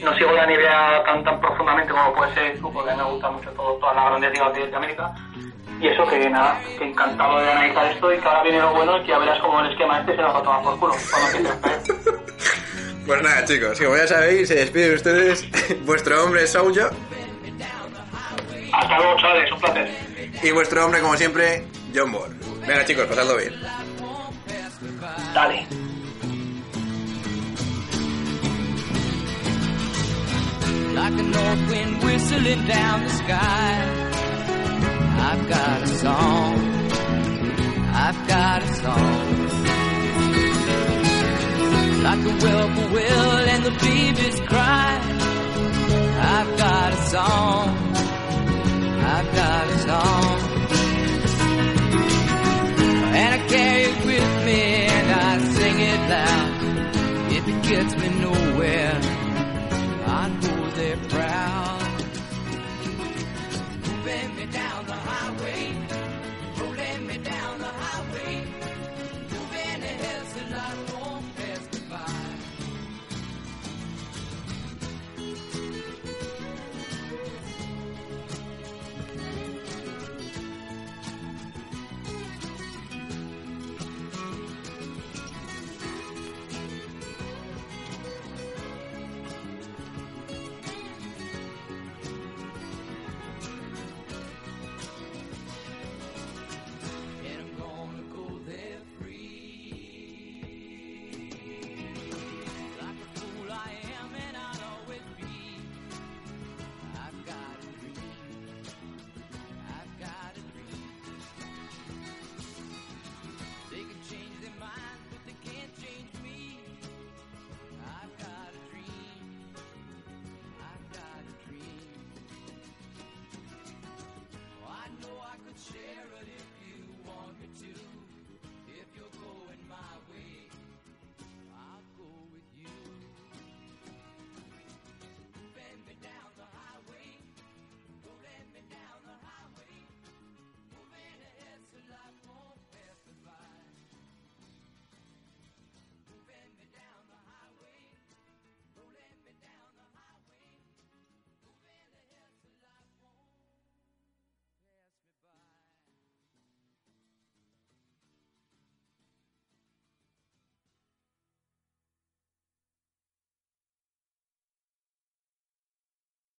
no sigo la NBA tan tan profundamente como puede ser porque me gusta mucho todo, todas las grandes ligas de América. Y eso que nada, que encantado de analizar esto y que ahora viene lo bueno y que ya verás como el esquema este se nos va a tomar por culo cuando. Pues nada, chicos, como ya sabéis, se despiden ustedes. Vuestro hombre es Hasta luego, chavales, un placer. y vuestro hombre, como siempre, John Ball. Venga, chicos, pasadlo bien. Dale. like a north wind whistling down the sky. I've got a song. I've got a song. Like a whippoorwill and the beavers cry. I've got a song. I've got a song. And I carry it with me and I sing it loud. If it gets me nowhere, I know they're proud. Bend me down. to